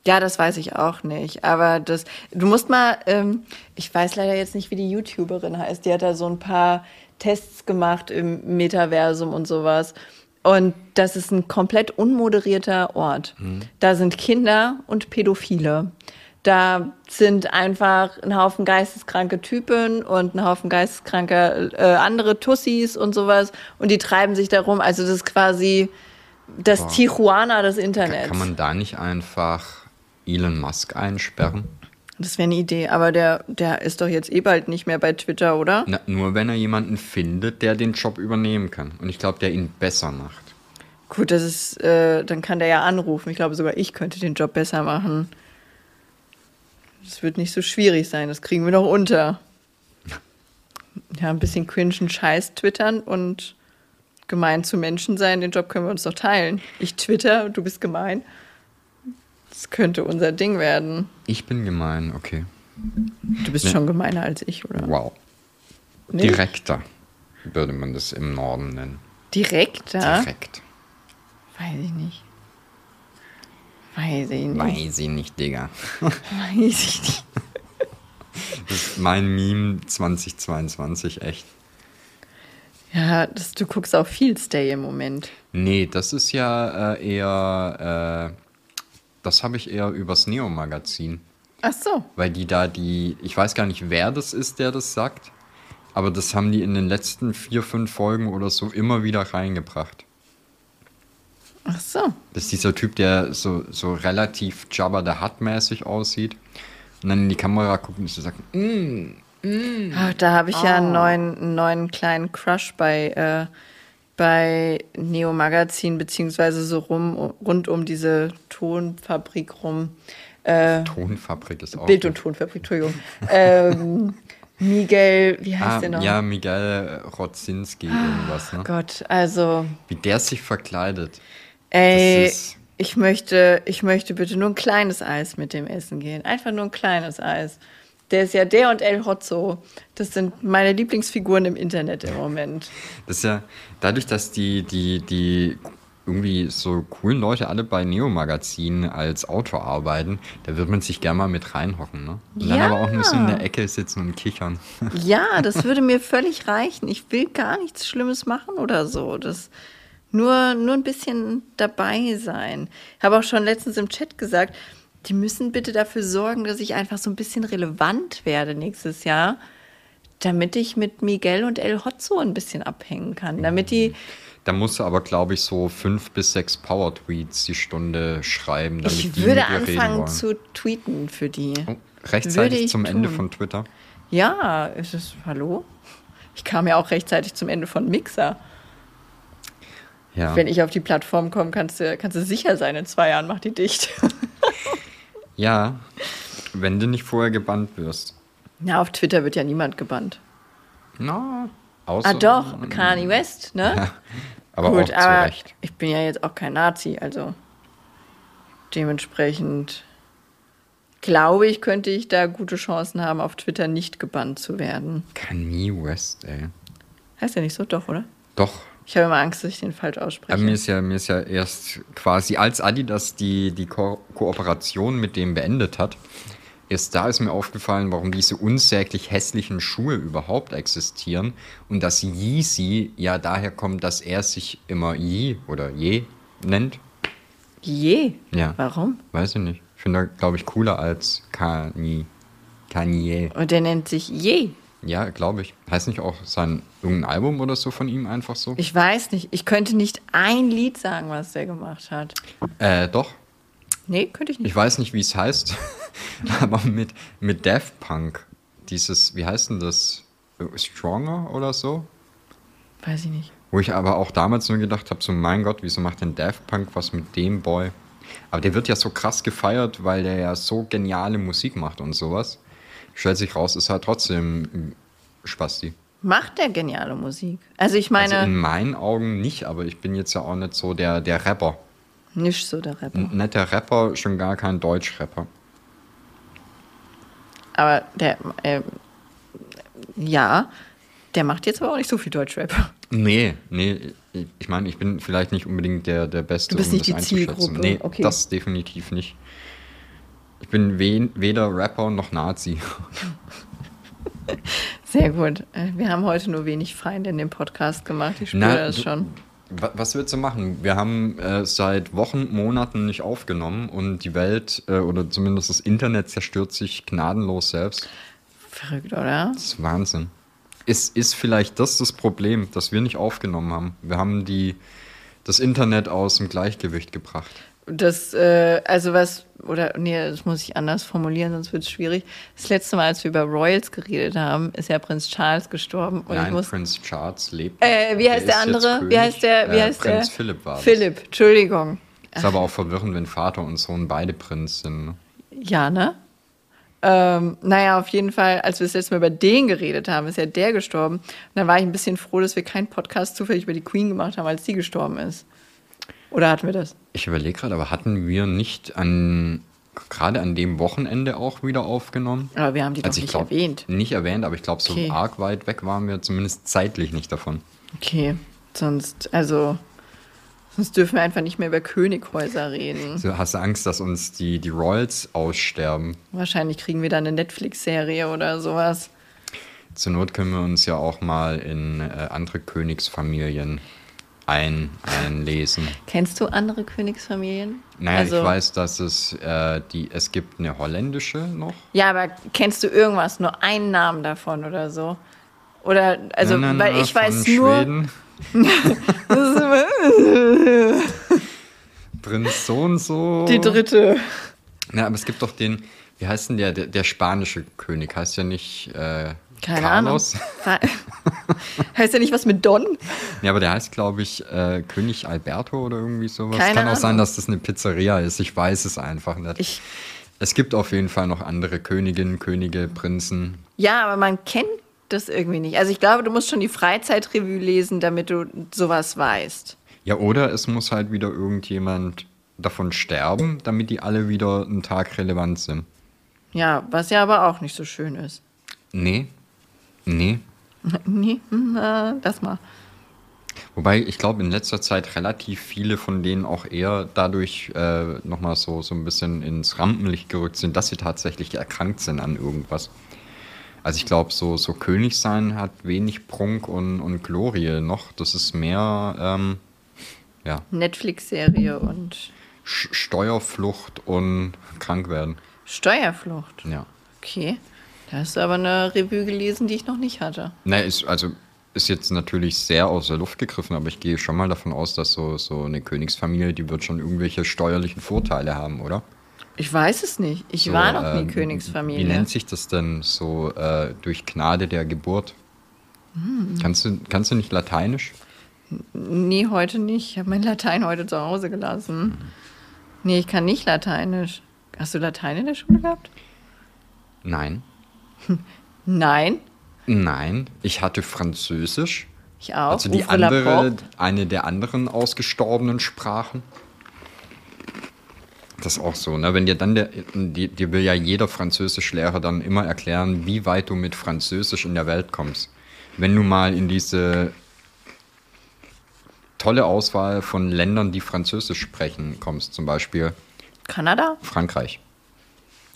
Ja, das weiß ich auch nicht. Aber das, du musst mal, ähm, ich weiß leider jetzt nicht, wie die YouTuberin heißt. Die hat da so ein paar Tests gemacht im Metaversum und sowas. Und das ist ein komplett unmoderierter Ort. Da sind Kinder und Pädophile. Da sind einfach ein Haufen geisteskranke Typen und ein Haufen geisteskranke äh, andere Tussis und sowas. Und die treiben sich darum. Also das ist quasi das Boah. Tijuana des Internets. Kann man da nicht einfach Elon Musk einsperren? Das wäre eine Idee. Aber der, der ist doch jetzt eh bald nicht mehr bei Twitter, oder? Na, nur wenn er jemanden findet, der den Job übernehmen kann. Und ich glaube, der ihn besser macht. Gut, das ist, äh, dann kann der ja anrufen. Ich glaube, sogar ich könnte den Job besser machen. Das wird nicht so schwierig sein, das kriegen wir noch unter. Ja, ein bisschen cringen Scheiß twittern und gemein zu Menschen sein, den Job können wir uns doch teilen. Ich twitter, du bist gemein. Das könnte unser Ding werden. Ich bin gemein, okay. Du bist Ja. schon gemeiner als ich, oder? Wow. Nee? Direkter würde man das im Norden nennen. Direkt, ja? Direkt. Weiß ich nicht. Weiß ich nicht. Weiß ich nicht, Digga. Weiß ich nicht. Das ist mein Meme 2022, echt. Ja, das, du guckst auch viel Stay im Moment. Nee, das ist ja äh, eher, äh, das habe ich eher übers Neo-Magazin. Ach so. Weil die da die, ich weiß gar nicht, wer das ist, der das sagt, aber das haben die in den letzten vier, fünf Folgen oder so immer wieder reingebracht. Ach so. Das ist dieser Typ, der so, so relativ Jabba the Hutt-mäßig aussieht und dann in die Kamera guckt und so sagt, mm, Ach, da habe ich ja einen neuen, einen neuen kleinen Crush bei, äh, bei Neo Magazin, beziehungsweise so rum, rund um diese Tonfabrik rum. Äh, Tonfabrik ist auch. Bild- und Tonfabrik, Entschuldigung. ähm, Miguel, wie heißt ah, der noch? Ja, Miguel Rodzinski, irgendwas, ne? Gott, also, Wie der sich verkleidet. ey, ich möchte, ich möchte bitte nur ein kleines Eis mit dem Essen gehen. Einfach nur ein kleines Eis. Der ist ja der und El Hotzo. Das sind meine Lieblingsfiguren im Internet im Moment. Das ist ja dadurch, dass die, die, die irgendwie so coolen Leute alle bei Neo Magazin als Autor arbeiten, da wird man sich gerne mal mit reinhocken, ne? Und dann Ja. aber auch nur so in der Ecke sitzen und kichern. Ja, das würde mir völlig reichen. Ich will gar nichts Schlimmes machen oder so. Das nur, nur ein bisschen dabei sein. Ich habe auch schon letztens im Chat gesagt, die müssen bitte dafür sorgen, dass ich einfach so ein bisschen relevant werde nächstes Jahr, damit ich mit Miguel und El Hotzo ein bisschen abhängen kann. Damit die, Da musst du aber, glaube ich, so fünf bis sechs Power-Tweets die Stunde schreiben, damit ich würde anfangen zu tweeten für die. Oh, rechtzeitig zum Ende tun. von Twitter. Ja, ist es, hallo? Ich kam ja auch rechtzeitig zum Ende von Mixer. Ja. Wenn ich auf die Plattform komme, kannst du, kannst du sicher sein, in zwei Jahren macht die dicht. ja, wenn du nicht vorher gebannt wirst. Na, auf Twitter wird ja niemand gebannt. Na, außer. Ah, doch, Kanye West, ne? Aber Gut, auch zu aber Recht. ich bin ja jetzt auch kein Nazi, also dementsprechend glaube ich, könnte ich da gute Chancen haben, auf Twitter nicht gebannt zu werden. Kanye West, ey. Heißt ja nicht so, doch, oder? Doch, Ich habe immer Angst, dass ich den falsch ausspreche. Aber mir ist ja, mir ist ja erst quasi, als Adidas die, die Ko Kooperation mit dem beendet hat, erst da ist mir aufgefallen, warum diese unsäglich hässlichen Schuhe überhaupt existieren und dass Yeezy ja daher kommt, dass er sich immer Ye oder Je nennt. Je. Ja. Warum? Weiß ich nicht. Ich finde, glaube ich, cooler als Kanye. Kanye. Und der nennt sich Je. Ja, glaube ich. Heißt nicht auch sein irgendein Album oder so von ihm einfach so? Ich weiß nicht. Ich könnte nicht ein Lied sagen, was der gemacht hat. Äh, doch. Nee, könnte ich nicht. Ich weiß nicht, wie es heißt, aber mit, mit Daft Punk, dieses, wie heißt denn das? Stronger oder so? Weiß ich nicht. Wo ich aber auch damals nur gedacht habe, so mein Gott, wieso macht denn Daft Punk was mit dem Boy? Aber der wird ja so krass gefeiert, weil der ja so geniale Musik macht und sowas. Stellt sich raus, ist halt trotzdem Spasti. Macht der geniale Musik? Also ich Also meine, in meinen Augen nicht, aber ich bin jetzt ja auch nicht so der, der Rapper. nicht so der Rapper. N nicht der Rapper, schon gar kein Deutsch-Rapper. Aber der, ähm, ja, der macht jetzt aber auch nicht so viel Deutschrap. Nee, nee, ich- meine, ich bin vielleicht nicht unbedingt der, der Beste, Du bist um nicht die. Zielgruppe, Nee, okay. das definitiv nicht. Ich bin we weder Rapper noch Nazi. Sehr gut. Äh, Wir haben heute nur wenig Feinde in dem Podcast gemacht. Ich spüre Na, das schon. Wa- Was willst du machen? Wir haben äh, seit Wochen, Monaten nicht aufgenommen und die Welt äh, oder zumindest das Internet zerstört sich gnadenlos selbst. Verrückt, oder? Das ist Wahnsinn. Ist, ist vielleicht das das Problem, dass wir nicht aufgenommen haben? Wir haben die, das Internet aus dem Gleichgewicht gebracht. Das, äh, also was, oder nee, das muss ich anders formulieren, sonst wird es schwierig. Das letzte Mal, als wir über Royals geredet haben, ist ja Prinz Charles gestorben. Und ich Nein, muss, Prince Charles lebt. äh, wie heißt der, andere? Wie heißt der? Wie Äh, heißt Prinz der? Philipp war das. Philipp, Entschuldigung. Ist aber auch verwirrend, wenn Vater und Sohn beide Prinz sind. Ne? Ja, ne? Ähm, naja, auf jeden Fall, als wir das letzte Mal über den geredet haben, ist ja der gestorben. Und dann war ich ein bisschen froh, dass wir keinen Podcast zufällig über die Queen gemacht haben, als die gestorben ist. Oder hatten wir das? Ich überlege gerade, aber hatten wir nicht an gerade an dem Wochenende auch wieder aufgenommen? Aber wir haben die doch Also ich nicht glaub, erwähnt. Nicht erwähnt, aber ich glaube, so Okay. arg weit weg waren wir zumindest zeitlich nicht davon. Okay, sonst, also, sonst dürfen wir einfach nicht mehr über Könighäuser reden. So, hast du Angst, dass uns die, die Royals aussterben? Wahrscheinlich kriegen wir dann eine Netflix-Serie oder sowas. Zur Not können wir uns ja auch mal in äh, andere Königsfamilien ein, einlesen. Kennst du andere Königsfamilien? Naja, Also- ich weiß, dass es äh, die, es gibt eine holländische noch. Ja, aber kennst du irgendwas, nur einen Namen davon oder so? Oder, also, Na, na, weil na, ich weiß von nur. Schweden. Prinz so und so. Die dritte. Ja, aber es gibt doch den, wie heißt denn der, der, der spanische König? Heißt ja nicht äh, Keine Carlos? Ahnung. heißt ja nicht was mit Don? Ja, aber der heißt, glaube ich, äh, König Alberto oder irgendwie sowas. Keine Kann auch sein, Ahnung. dass das eine Pizzeria ist. Ich weiß es einfach nicht. Ich, es gibt auf jeden Fall noch andere Königinnen, Könige, Prinzen. ja, aber man kennt das irgendwie nicht. Also ich glaube, du musst schon die Freizeitrevue lesen, damit du sowas weißt. Ja, oder es muss halt wieder irgendjemand davon sterben, damit die alle wieder einen Tag relevant sind. Ja, was ja aber auch nicht so schön ist. Nee. Nee. Nee, hm, äh, lass mal. Wobei ich glaube, in letzter Zeit relativ viele von denen auch eher dadurch äh, nochmal so, so ein bisschen ins Rampenlicht gerückt sind, dass sie tatsächlich erkrankt sind an irgendwas. Also ich glaube, so, so König sein hat wenig Prunk und, und Glorie noch. Das ist mehr ähm, ja, Netflix-Serie und Sch Steuerflucht und krank werden. Steuerflucht. Ja. Okay. Da hast du aber eine Revue gelesen, die ich noch nicht hatte. Ne, ist, also ist jetzt natürlich sehr aus der Luft gegriffen, aber ich gehe schon mal davon aus, dass so, so eine Königsfamilie, die wird schon irgendwelche steuerlichen Vorteile haben, oder? Ich weiß es nicht. Ich So, war noch nie ähm, Königsfamilie. Wie nennt sich das denn so äh, durch Gnade der Geburt? Hm. Kannst, du, kannst du nicht Lateinisch? Nee, heute nicht. Ich habe mein Latein heute zu Hause gelassen. Mhm. Nee, ich kann nicht Lateinisch. Hast du Latein in der Schule gehabt? Nein. Nein. Nein, ich hatte Französisch. Ich auch. Also die Uwe andere, eine der anderen ausgestorbenen Sprachen. Das ist auch so, ne? Wenn dir dann der, dir will ja jeder Französischlehrer dann immer erklären, wie weit du mit Französisch in der Welt kommst. Wenn du mal in diese tolle Auswahl von Ländern, die Französisch sprechen, kommst, zum Beispiel Kanada? Frankreich.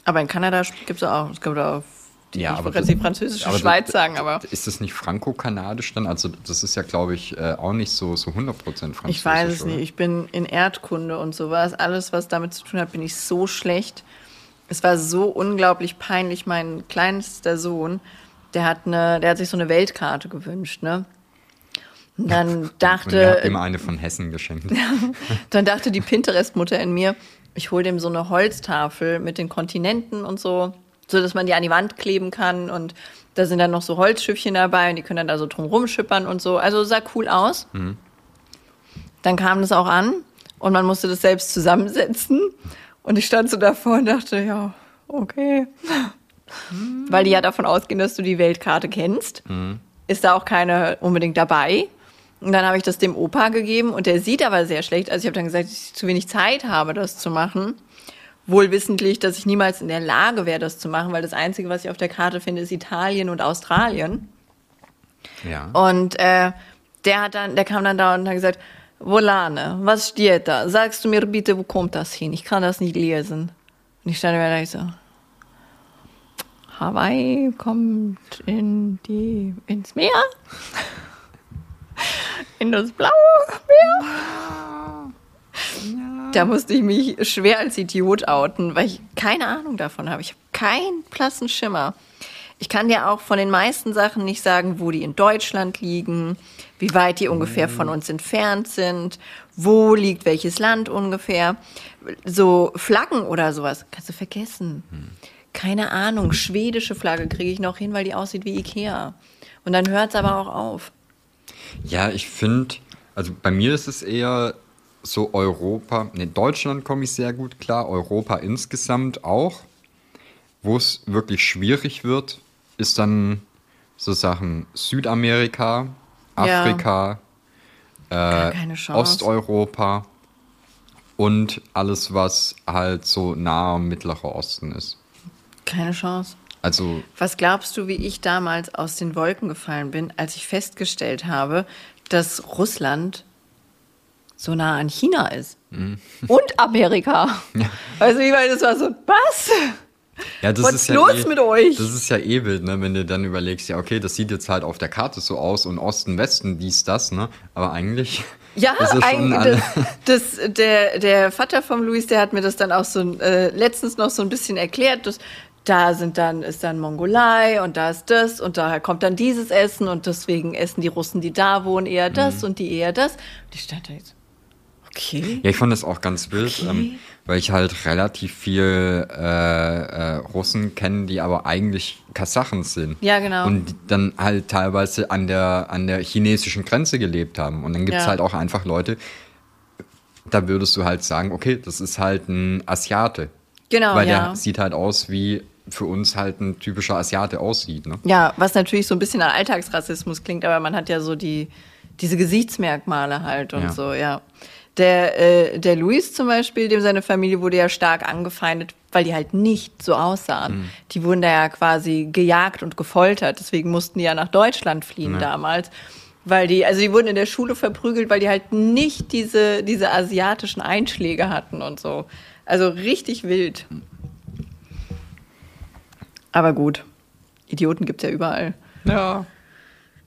Aber in Kanada gibt es auch. Es gibt auch Ja, ich aber wollte die französische aber Schweiz das- sagen, aber Ist das nicht franco-kanadisch dann? Also das ist ja, glaube ich, äh, auch nicht so, so 100% französisch. ich weiß es oder? nicht. Ich bin in Erdkunde und sowas. Alles, was damit zu tun hat, bin ich so schlecht. Es war so unglaublich peinlich. Mein kleinster Sohn, der hat, eine, der hat sich so eine Weltkarte gewünscht, ne? Und dann Und dachte, ihm eine von Hessen geschenkt. Dann dachte die Pinterest-Mutter in mir, ich hole dem so eine Holztafel mit den Kontinenten und so, so dass man die an die Wand kleben kann und da sind dann noch so Holzschiffchen dabei und die können dann da so drum rumschippern und so. Also sah cool aus. Dann kam das auch an und man musste das selbst zusammensetzen und ich stand so davor und dachte, ja, okay. Weil die ja davon ausgehen, dass du die Weltkarte kennst. Ist da auch keine unbedingt dabei. Und dann habe ich das dem Opa gegeben und der sieht aber sehr schlecht. Also ich habe dann gesagt, dass ich zu wenig Zeit habe, das zu machen. Wohl wissentlich, dass ich niemals in der Lage wäre, das zu machen, weil das Einzige, was ich auf der Karte finde, ist Italien und Australien. Ja. Und äh, der hat dann, der kam dann da und hat gesagt, Volane, was steht da? Sagst du mir bitte, wo kommt das hin? Ich kann das nicht lesen. Und ich stand mir da ich so, Hawaii kommt in die, ins Meer. In das blaue Meer. Da musste ich mich schwer als Idiot outen, weil ich keine Ahnung davon habe. Ich habe keinen blassen Schimmer. Ich kann dir auch von den meisten Sachen nicht sagen, wo die in Deutschland liegen, wie weit die ungefähr von uns entfernt sind, wo liegt welches Land ungefähr. So Flaggen oder sowas kannst du vergessen. Keine Ahnung, schwedische Flagge kriege ich noch hin, weil die aussieht wie Ikea. Und dann hört es aber auch auf. Ja, ich finde, also bei mir ist es eher so Europa, ne, Deutschland komme ich sehr gut klar, Europa insgesamt auch. Wo es wirklich schwierig wird, ist dann so Sachen Südamerika, Ja. Afrika, keine Chance. Osteuropa und alles, was halt so nahe am Mittlerer Osten ist. Keine Chance. Also, Was glaubst du, wie ich damals aus den Wolken gefallen bin, als ich festgestellt habe, dass Russland so nah an China ist? Mhm. Und Amerika. Also, ich meine, das war so, was? ja, das Was ist ja los eh, mit euch? Das ist ja eh wild, ne? wenn du dann überlegst, ja, okay, das sieht jetzt halt auf der Karte so aus und Osten, Westen, dies, das, ne? Aber eigentlich. Ja, eigentlich, das, das, der, der Vater vom Luis, der hat mir das dann auch so äh, letztens noch so ein bisschen erklärt, dass da sind dann, ist dann Mongolei und da ist das und daher kommt dann dieses Essen und deswegen essen die Russen, die da wohnen, eher Mhm. das und die eher das. Und ich stand da jetzt, okay. Ja, ich fand das auch ganz wild, Okay. ähm, weil ich halt relativ viel äh, äh, Russen kenne, die aber eigentlich Kasachen sind. Ja, genau. Und die dann halt teilweise an der, an der chinesischen Grenze gelebt haben. Und dann gibt es Ja. halt auch einfach Leute, da würdest du halt sagen, okay, das ist halt ein Asiate. Genau, Weil ja. der sieht halt aus, wie für uns halt ein typischer Asiate aussieht. Ne? Ja, was natürlich so ein bisschen an Alltagsrassismus klingt, aber man hat ja so die, diese Gesichtsmerkmale halt und Ja. so, ja. Der, äh, der Luis zum Beispiel, dem seine Familie wurde ja stark angefeindet, weil die halt nicht so aussahen. Die wurden da ja quasi gejagt und gefoltert. Deswegen mussten die ja nach Deutschland fliehen damals. Weil die, also die wurden in der Schule verprügelt, weil die halt nicht diese, diese asiatischen Einschläge hatten und so. Also richtig wild. Aber gut. Idioten gibt's ja überall. Ja.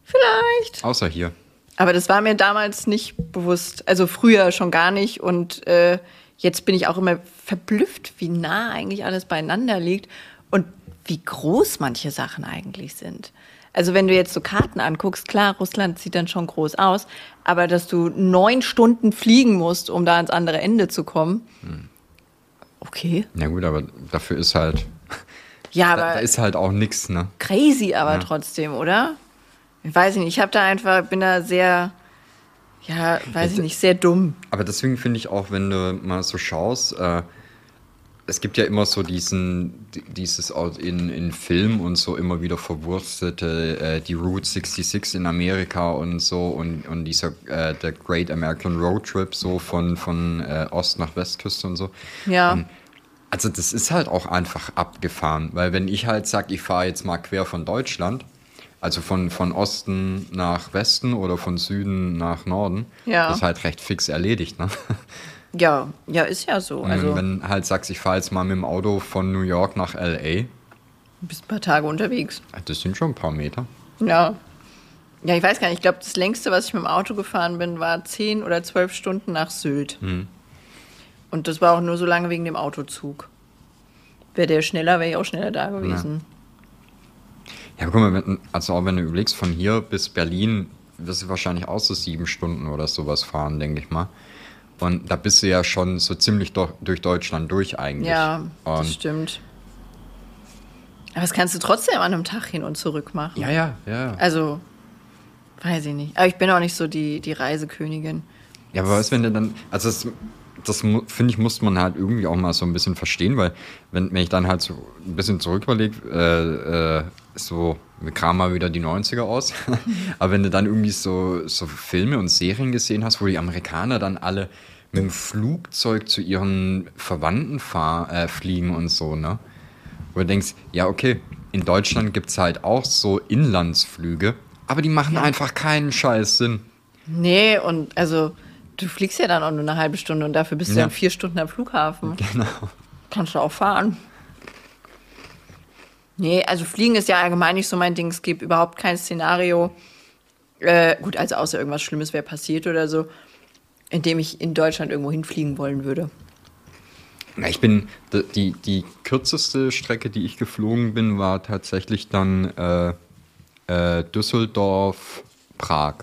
Vielleicht. Außer hier. Aber das war mir damals nicht bewusst. Also früher schon gar nicht. Und äh, jetzt bin ich auch immer verblüfft, wie nah eigentlich alles beieinander liegt und wie groß manche Sachen eigentlich sind. Also wenn du jetzt so Karten anguckst, klar, Russland sieht dann schon groß aus, aber dass du neun Stunden fliegen musst, um da ans andere Ende zu kommen. Okay. Na gut, aber dafür ist halt, Ja, da, aber da ist halt auch nichts, ne? crazy aber trotzdem, oder? Ich weiß nicht, ich habe da einfach, bin da sehr, ja, weiß ich nicht, sehr dumm. Aber deswegen finde ich auch, wenn du mal so schaust, äh, es gibt ja immer so diesen, di- dieses in, in Film und so immer wieder verwurzelte, äh, die Route 66 in Amerika und so und, und dieser, äh, der Great American Road Trip so von, von äh, Ost nach Westküste und so. Ja. Ähm, also das ist halt auch einfach abgefahren, weil wenn ich halt sage, ich fahre jetzt mal quer von Deutschland, also von, von Osten nach Westen oder von Süden nach Norden, Ja. das ist halt recht fix erledigt, ne? Ja, ja, ist ja so. Und Also, wenn halt sagst, ich fahre jetzt mal mit dem Auto von New York nach LA, du bist ein paar Tage unterwegs. das sind schon ein paar Meter. Ja. Ja, ich weiß gar nicht. Ich glaube, das längste, was ich mit dem Auto gefahren bin, war zehn oder zwölf Stunden nach Sylt. Und das war auch nur so lange wegen dem Autozug. Wäre der schneller, wäre ich auch schneller da gewesen. Ja, aber guck mal, wenn, also auch wenn du überlegst, von hier bis Berlin wirst du wahrscheinlich auch so sieben Stunden oder sowas fahren, denke ich mal. Und da bist du ja schon so ziemlich durch, Deutschland durch eigentlich. Ja, das und, stimmt. Aber das kannst du trotzdem an einem Tag hin und zurück machen. Ja, ja, ja. Also, weiß ich nicht. Aber ich bin auch nicht so die, die Reisekönigin. Ja, aber was, wenn du dann, also das, das finde ich, muss man halt irgendwie auch mal so ein bisschen verstehen, weil wenn, wenn ich dann halt so ein bisschen zurück überlege, äh, äh, so, wir kramen mal wieder die 90er aus, aber wenn du dann irgendwie so, so Filme und Serien gesehen hast, wo die Amerikaner dann alle mit dem Flugzeug zu ihren Verwandten fahr, äh, fliegen und so, ne? Wo du denkst, ja, okay, in Deutschland gibt es halt auch so Inlandsflüge, aber die machen einfach keinen Scheiß Sinn. Nee, und also, du fliegst ja dann auch nur eine halbe Stunde und dafür bist du Ja. dann vier Stunden am Flughafen. Genau. Kannst du auch fahren. Nee, also Fliegen ist ja allgemein nicht so mein Ding. Es gibt überhaupt kein Szenario, Äh, gut, also außer irgendwas Schlimmes wäre passiert oder so, in dem ich in Deutschland irgendwo hinfliegen wollen würde. Na, ich bin, die, die kürzeste Strecke, die ich geflogen bin, war tatsächlich dann äh, äh, Düsseldorf, Prag.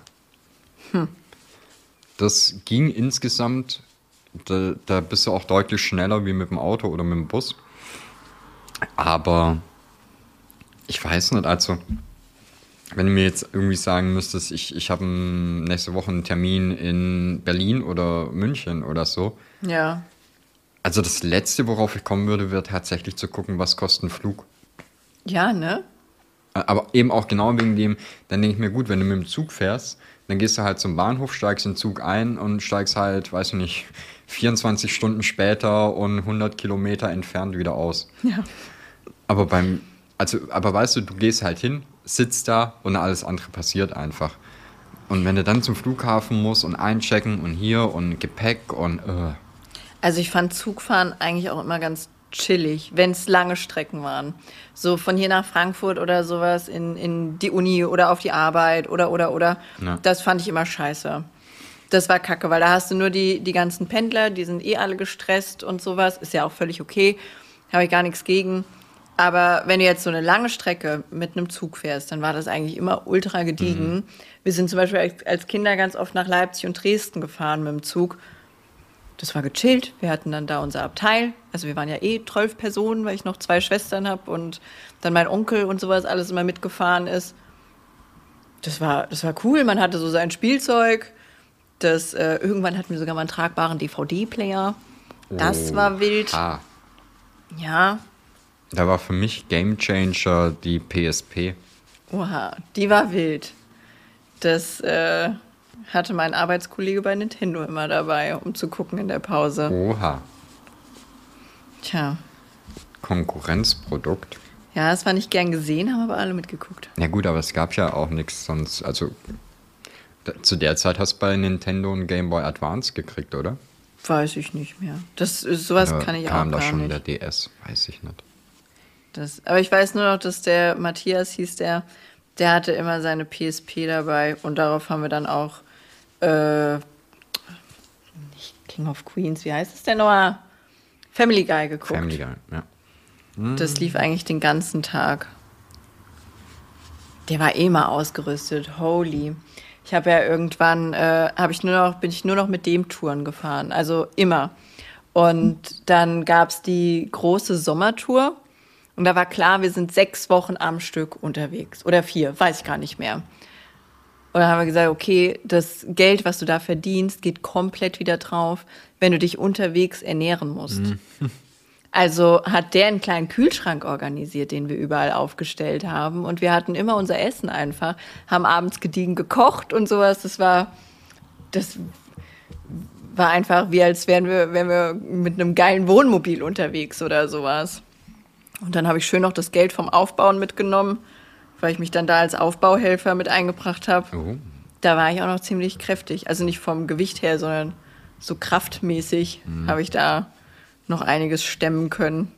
Das ging insgesamt, da, da bist du auch deutlich schneller wie mit dem Auto oder mit dem Bus. Aber ich weiß nicht, also wenn du mir jetzt irgendwie sagen müsstest, ich, ich habe nächste Woche einen Termin in Berlin oder München oder so, Ja. also das Letzte, worauf ich kommen würde, wäre tatsächlich zu gucken, was kostet ein Flug. Ja, ne? Aber eben auch genau wegen dem, dann denke ich mir, gut, wenn du mit dem Zug fährst, dann gehst du halt zum Bahnhof, steigst in den Zug ein und steigst halt, weiß ich nicht, 24 Stunden später und 100 Kilometer entfernt wieder aus. Ja. Aber beim, also, aber weißt du, du gehst halt hin, sitzt da und alles andere passiert einfach. Und wenn du dann zum Flughafen musst und einchecken und hier und Gepäck und, äh, Also ich fand Zugfahren eigentlich auch immer ganz chillig, wenn es lange Strecken waren. So von hier nach Frankfurt oder sowas in, in die Uni oder auf die Arbeit oder oder oder. Ja. Das fand ich immer scheiße. Das war kacke, weil da hast du nur die, die ganzen Pendler, die sind eh alle gestresst und sowas. Ist ja auch völlig okay. Habe ich gar nichts gegen. Aber wenn du jetzt so eine lange Strecke mit einem Zug fährst, dann war das eigentlich immer ultra gediegen. Wir sind zum Beispiel als, als Kinder ganz oft nach Leipzig und Dresden gefahren mit dem Zug. Das war gechillt. Wir hatten dann da unser Abteil. Also wir waren ja eh zwölf Personen, weil ich noch zwei Schwestern habe und dann mein Onkel und sowas alles immer mitgefahren ist. Das war, das war cool. Man hatte so sein Spielzeug. Das, äh, irgendwann hatten wir sogar mal einen tragbaren DVD-Player. Das Oh, war wild. Ah, Ja, da war für mich Game Changer die PSP. oha, die war wild. Das äh, hatte mein Arbeitskollege bei Nintendo immer dabei, um zu gucken in der Pause. Oha, Tja, Konkurrenzprodukt. ja, es war nicht gern gesehen, haben aber alle mitgeguckt. Ja gut, aber es gab ja auch nichts sonst. Also da, zu der Zeit hast du bei Nintendo einen Game Boy Advance gekriegt, oder? Weiß ich nicht mehr. Das ist, sowas Oder kann ich kam auch da gar schon nicht. der DS? Weiß ich nicht. Das, aber ich weiß nur noch, dass der Matthias hieß der, der hatte immer seine PSP dabei und darauf haben wir dann auch äh, nicht King of Queens, wie heißt es denn nochmal? Family Guy geguckt. Family Guy, ja. Das lief eigentlich den ganzen Tag. Der war eh mal ausgerüstet. Holy. Ich habe ja irgendwann, äh, habe ich nur noch, bin ich nur noch mit dem Touren gefahren. Also immer. Und dann gab es die große Sommertour. Und da war klar, wir sind sechs Wochen am Stück unterwegs. Oder vier, weiß ich gar nicht mehr. Und dann haben wir gesagt, okay, das Geld, was du da verdienst, geht komplett wieder drauf, wenn du dich unterwegs ernähren musst. Also hat der einen kleinen Kühlschrank organisiert, den wir überall aufgestellt haben. Und wir hatten immer unser Essen einfach, haben abends gediegen gekocht und sowas. Das war, das war einfach wie als wären wir, wären wir mit einem geilen Wohnmobil unterwegs oder sowas. Und dann habe ich schön noch das Geld vom Aufbauen mitgenommen, weil ich mich dann da als Aufbauhelfer mit eingebracht habe. Oh. Da war ich auch noch ziemlich kräftig. Also nicht vom Gewicht her, sondern so kraftmäßig habe ich da noch einiges stemmen können.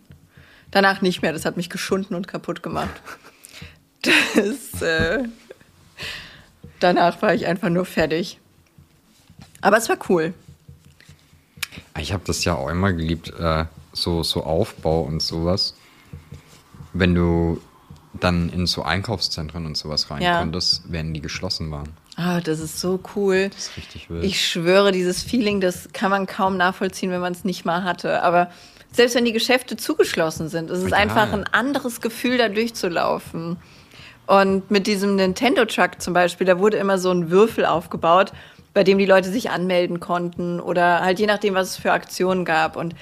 Danach nicht mehr. Das hat mich geschunden und kaputt gemacht. Das, äh, danach war ich einfach nur fertig. Aber es war cool. Ich habe das ja auch immer geliebt, äh, so, so Aufbau und sowas. Wenn du dann in so Einkaufszentren und sowas rein Ja. konntest, wenn die geschlossen waren. Ah, das ist so cool. Das ist richtig wild. Ich schwöre, dieses Feeling, das kann man kaum nachvollziehen, wenn man es nicht mal hatte. Aber selbst wenn die Geschäfte zugeschlossen sind, ist es Ja. einfach ein anderes Gefühl, da durchzulaufen. Und mit diesem Nintendo Truck zum Beispiel, da wurde immer so ein Würfel aufgebaut, bei dem die Leute sich anmelden konnten oder halt je nachdem, was es für Aktionen gab. Und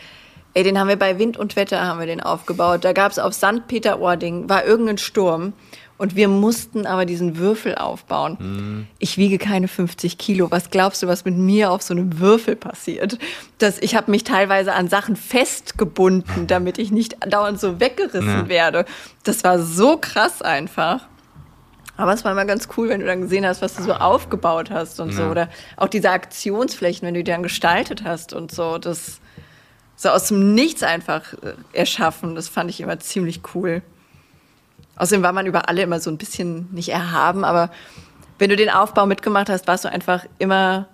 ey, den haben wir bei Wind und Wetter haben wir den aufgebaut. Da gab es auf St. Peter-Ording, war irgendein Sturm. Und wir mussten aber diesen Würfel aufbauen. Ich wiege keine 50 Kilo. Was glaubst du, was mit mir auf so einem Würfel passiert? Das, ich habe mich teilweise an Sachen festgebunden, damit ich nicht dauernd so weggerissen Ja. werde. Das war so krass einfach. Aber es war immer ganz cool, wenn du dann gesehen hast, was du so aufgebaut hast und so. Ja. Oder auch diese Aktionsflächen, wenn du die dann gestaltet hast und so. Das so aus dem Nichts einfach äh, erschaffen. Das fand ich immer ziemlich cool. Außerdem war man über alle immer so ein bisschen nicht erhaben, aber wenn du den Aufbau mitgemacht hast, warst du einfach immer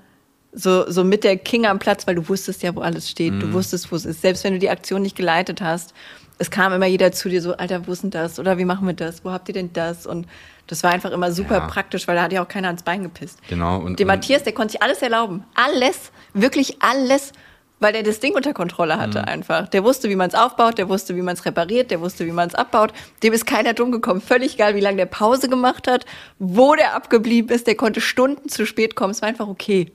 so, so mit der King am Platz, weil du wusstest ja, wo alles steht. Mhm. Du wusstest, wo es ist. Selbst wenn du die Aktion nicht geleitet hast, es kam immer jeder zu dir so, Alter, wo ist denn das? Oder wie machen wir das? Wo habt ihr denn das? Und das war einfach immer super Ja. praktisch, weil da hat ja auch keiner ans Bein gepisst. Genau. Und, Der Matthias, der konnte sich alles erlauben. Alles, wirklich alles, weil der das Ding unter Kontrolle hatte Mhm. einfach. Der wusste, wie man es aufbaut, der wusste, wie man es repariert, der wusste, wie man es abbaut. Dem ist keiner dumm gekommen. Völlig egal, wie lange der Pause gemacht hat, wo der abgeblieben ist. Der konnte Stunden zu spät kommen. Es war einfach okay.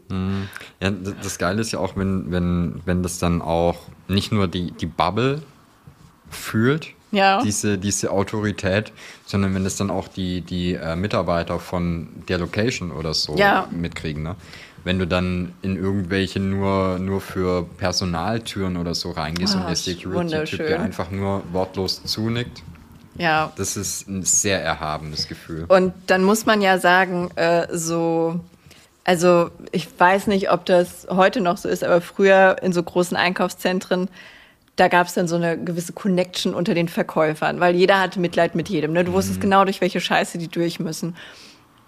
Ja, d- das Geile ist ja auch, wenn, wenn, wenn das dann auch nicht nur die, die Bubble fühlt, Ja. diese, diese Autorität, sondern wenn das dann auch die, die äh, Mitarbeiter von der Location oder so Ja. mitkriegen. Ne? Wenn du dann in irgendwelche nur, nur für Personaltüren oder so reingehst Ah, und der ist Security-Typ dir einfach nur wortlos zunickt, Ja. das ist ein sehr erhabenes Gefühl. Und dann muss man ja sagen, äh, so, also ich weiß nicht, ob das heute noch so ist, aber früher in so großen Einkaufszentren, da gab es dann so eine gewisse Connection unter den Verkäufern, weil jeder hatte Mitleid mit jedem. Ne? Du wusstest genau, durch welche Scheiße die durch müssen.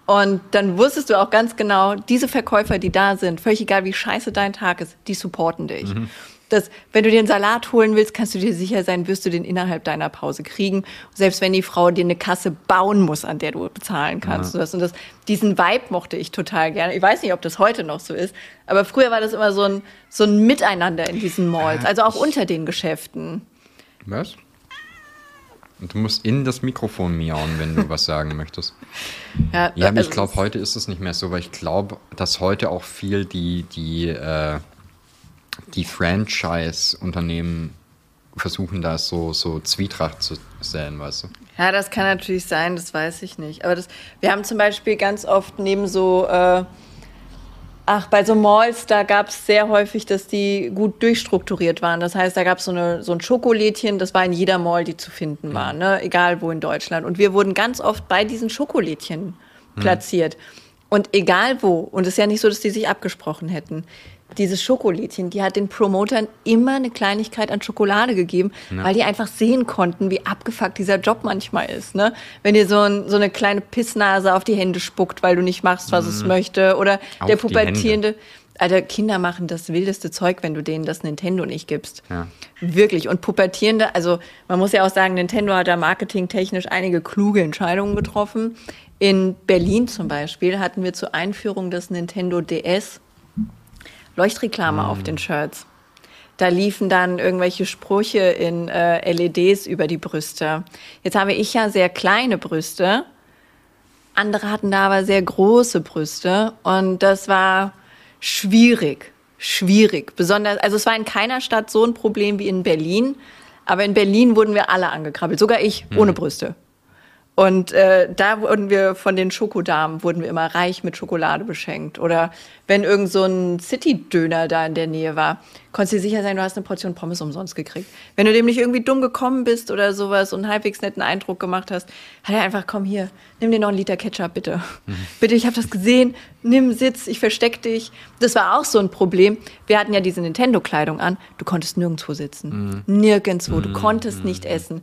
Und dann wusstest du auch ganz genau, diese Verkäufer, die da sind, völlig egal, wie scheiße dein Tag ist, die supporten dich. Das, wenn du dir einen Salat holen willst, kannst du dir sicher sein, wirst du den innerhalb deiner Pause kriegen. Selbst wenn die Frau dir eine Kasse bauen muss, an der du bezahlen kannst. Und das, und das, diesen Vibe mochte ich total gerne. Ich weiß nicht, ob das heute noch so ist, aber früher war das immer so ein, so ein Miteinander in diesen Malls, also auch unter den Geschäften. Was? Du musst in das Mikrofon miauen, wenn du was sagen möchtest. Ja, Ja, aber also ich glaube, heute ist es nicht mehr so, weil ich glaube, dass heute auch viel die, die, äh, die Franchise-Unternehmen versuchen, da so, so Zwietracht zu säen, weißt du? Ja, das kann natürlich sein, das weiß ich nicht. Aber das, wir haben zum Beispiel ganz oft neben so, äh, ach, bei so Malls, da gab es sehr häufig, dass die gut durchstrukturiert waren. Das heißt, da gab so es so ein Schokolädchen, das war in jeder Mall, die zu finden war, ne? egal wo in Deutschland. Und wir wurden ganz oft bei diesen Schokolädchen platziert. Und egal wo, und es ist ja nicht so, dass die sich abgesprochen hätten. Dieses Schokolädchen, die hat den Promotern immer eine Kleinigkeit an Schokolade gegeben, weil die einfach sehen konnten, wie abgefuckt dieser Job manchmal ist. Ne? Wenn dir so, ein, so eine kleine Pissnase auf die Hände spuckt, weil du nicht machst, was es möchte, oder Auf der pubertierende. Alter, Kinder machen das wildeste Zeug, wenn du denen das Nintendo nicht gibst. Ja. Wirklich. Und pubertierende, also man muss ja auch sagen, Nintendo hat da marketingtechnisch einige kluge Entscheidungen getroffen. In Berlin zum Beispiel hatten wir zur Einführung des Nintendo DS Leuchtreklame auf den Shirts. Da liefen dann irgendwelche Sprüche in äh, LEDs über die Brüste. Jetzt habe ich ja sehr kleine Brüste. Andere hatten da aber sehr große Brüste und das war schwierig, schwierig. Besonders, also es war in keiner Stadt so ein Problem wie in Berlin, aber in Berlin wurden wir alle angekrabbelt, sogar ich ohne Brüste. Und äh, da wurden wir von den Schokodamen, wurden wir immer reich mit Schokolade beschenkt. Oder wenn irgend so ein City-Döner da in der Nähe war, konntest du dir sicher sein, du hast eine Portion Pommes umsonst gekriegt. Wenn du dem nicht irgendwie dumm gekommen bist oder sowas und einen halbwegs netten Eindruck gemacht hast, hat er einfach, komm hier, nimm dir noch einen Liter Ketchup, bitte. Bitte, ich habe das gesehen, nimm Sitz, ich versteck dich. Das war auch so ein Problem. Wir hatten ja diese Nintendo-Kleidung an, du konntest nirgendwo sitzen. Nirgendwo, du konntest nicht essen.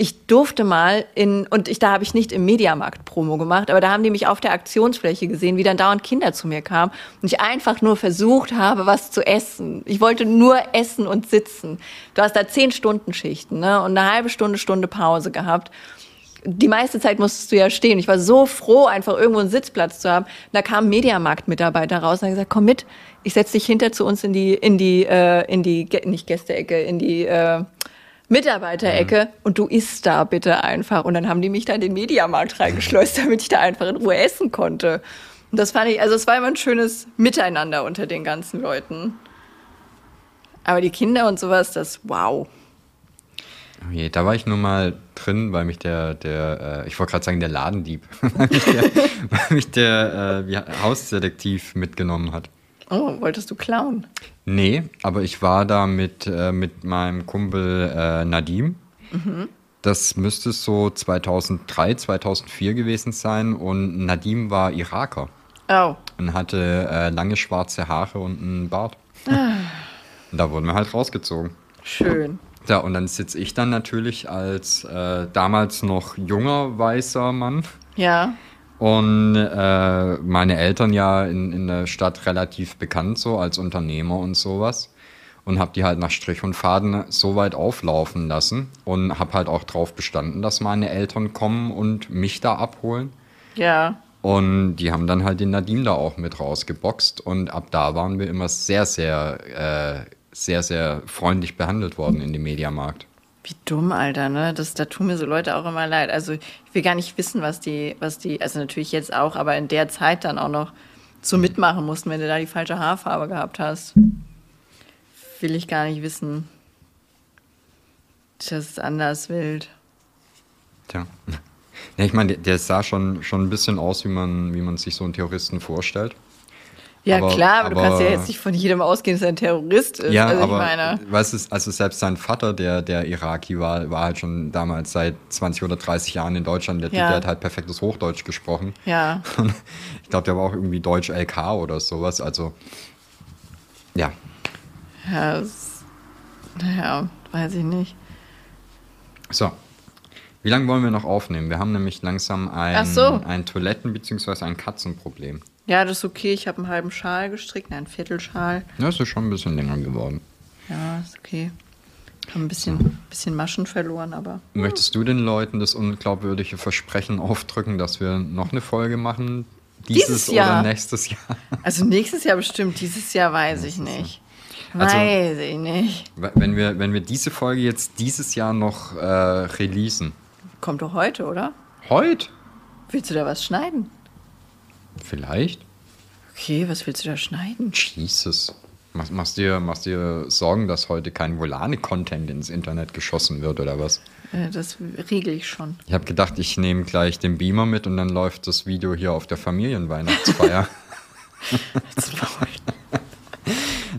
Ich durfte mal in, und ich, da habe ich nicht im Mediamarkt Promo gemacht, aber da haben die mich auf der Aktionsfläche gesehen, wie dann dauernd Kinder zu mir kamen und ich einfach nur versucht habe, was zu essen. Ich wollte nur essen und sitzen. Du hast da zehn Stunden Schichten, ne, und eine halbe Stunde, Stunde Pause gehabt. Die meiste Zeit musstest du ja stehen. Ich war so froh, einfach irgendwo einen Sitzplatz zu haben. Und da kamen Mediamarkt-Mitarbeiter raus und haben gesagt, komm mit, ich setz dich hinter zu uns in die, in die, äh, in die, nicht Gästeecke, in die, äh, Mitarbeiterecke und du isst da bitte einfach. Und dann haben die mich da in den Mediamarkt reingeschleust, damit ich da einfach in Ruhe essen konnte. Und das fand ich, also es war immer ein schönes Miteinander unter den ganzen Leuten. Aber die Kinder und sowas, das wow. Oh je, da war ich nur mal drin, weil mich der, der äh, ich wollte gerade sagen, der Ladendieb, weil mich der, weil mich der äh, Hausdetektiv mitgenommen hat. Oh, wolltest du klauen? Nee, aber ich war da mit, äh, mit meinem Kumpel äh, Nadim. Das müsste so 2003, 2004 gewesen sein und Nadim war Iraker Oh, und hatte äh, lange schwarze Haare und einen Bart. Und da wurden wir halt rausgezogen. schön. Ja, und dann sitze ich dann natürlich als äh, damals noch junger weißer Mann Ja. Und äh, meine Eltern ja in, in der Stadt relativ bekannt so als Unternehmer und sowas. Und habe die halt nach Strich und Faden so weit auflaufen lassen und habe halt auch drauf bestanden, dass meine Eltern kommen und mich da abholen. Ja. Und die haben dann halt den Nadim da auch mit rausgeboxt. Und ab da waren wir immer sehr, sehr, äh, sehr, sehr freundlich behandelt worden in dem Mediamarkt. Wie dumm, Alter, ne? Das, da tun mir so Leute auch immer leid. Also ich will gar nicht wissen, was die, was die, also natürlich jetzt auch, aber in der Zeit dann auch noch so mitmachen mussten, wenn du da die falsche Haarfarbe gehabt hast. Will ich gar nicht wissen. Das ist anders wild. Tja. Ja, ich meine, der, sah schon, schon ein bisschen aus, wie man, wie man sich so einen Terroristen vorstellt. Ja, Aber- klar, aber, du kannst ja aber- jetzt nicht von jedem ausgehen, dass er ein Terrorist ist. Ja, also aber ich meine. weißt du, also selbst sein Vater, der, der Iraki war, war halt schon damals seit 20 oder 30 Jahren in Deutschland. Der Ja. der hat halt perfektes Hochdeutsch gesprochen. Ja. Ich glaube, der war auch irgendwie Deutsch LK oder sowas. Also, ja. Ja, das, naja, weiß ich nicht. So. Wie lange wollen wir noch aufnehmen? Wir haben nämlich langsam ein, so. ein Toiletten- bzw. ein Katzenproblem. Ja, das ist okay. Ich habe einen halben Schal gestrickt, nein, einen Viertelschal. Ja, es ist schon ein bisschen länger geworden. Ja, ist okay. Haben ein bisschen, bisschen Maschen verloren, aber. Möchtest du den Leuten das unglaubwürdige Versprechen aufdrücken, dass wir noch eine Folge machen? Dieses, Dieses Jahr. oder nächstes Jahr? Also nächstes Jahr bestimmt, dieses Jahr weiß ich nicht. Also- weiß ich nicht. Wenn wir, wenn wir diese Folge jetzt dieses Jahr noch äh, releasen. Kommt doch heute, oder? Heute? Willst du da was schneiden? Vielleicht? Okay, was willst du da schneiden? Jesus. Machst, machst, dir, machst dir Sorgen, dass heute kein Volane-Content ins Internet geschossen wird oder was? Äh, Das regel ich schon. Ich habe gedacht, ich nehme gleich den Beamer mit und dann läuft das Video hier auf der Familienweihnachtsfeier.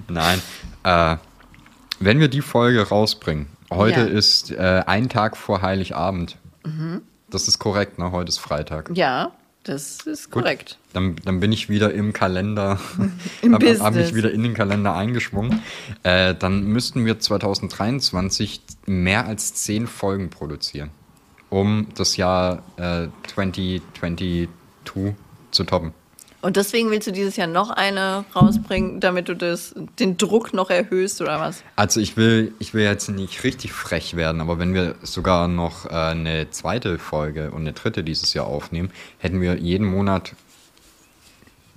Nein. Äh, wenn wir die Folge rausbringen, heute Ja. ist äh, ein Tag vor Heiligabend. Das ist korrekt, ne? Heute ist Freitag. Ja, das ist Gut. korrekt. Dann, dann bin ich wieder im Kalender, habe hab mich wieder in den Kalender eingeschwungen. Äh, dann müssten wir 2023 mehr als zehn Folgen produzieren, um das Jahr äh, 2022 zu toppen. Und deswegen willst du dieses Jahr noch eine rausbringen, damit du das, den Druck noch erhöhst oder was? Also ich will, ich will jetzt nicht richtig frech werden, aber wenn wir sogar noch äh, eine zweite Folge und eine dritte dieses Jahr aufnehmen, hätten wir jeden Monat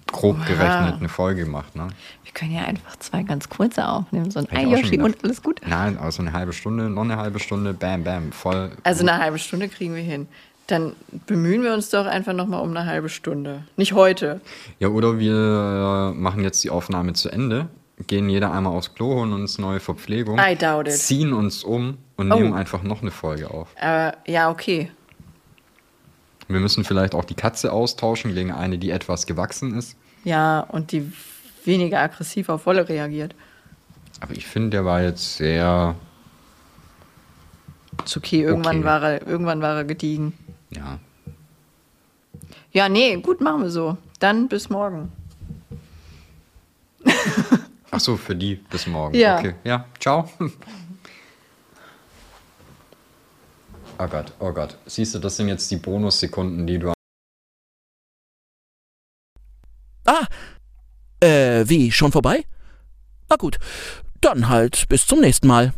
grob Wow. gerechnet eine Folge gemacht. Ne? Wir können ja einfach zwei ganz kurze aufnehmen. So ein Ayoshi und alles gut. Nein, also eine halbe Stunde, noch eine halbe Stunde, bam, bam, voll. Also eine halbe Stunde kriegen wir hin. Dann bemühen wir uns doch einfach nochmal um eine halbe Stunde. Nicht heute. Ja, oder wir äh, machen jetzt die Aufnahme zu Ende, gehen jeder einmal aufs Klo, holen uns neue Verpflegung, I doubt it. ziehen uns um und Oh. nehmen einfach noch eine Folge auf. Aber ja, okay. Wir müssen vielleicht auch die Katze austauschen gegen eine, die etwas gewachsen ist. Ja, und die weniger aggressiv auf Wolle reagiert. Aber ich finde, der war jetzt sehr, Ist okay, irgendwann, Okay. War, er, irgendwann war er gediegen. Ja. Ja, nee, gut, machen wir so. Dann bis morgen. Ach so, für die bis morgen. Ja. Okay, ja, ciao. Oh Gott, oh Gott. Siehst du, das sind jetzt die Bonussekunden, die du Ah, äh, wie, schon vorbei? Na gut, dann halt bis zum nächsten Mal.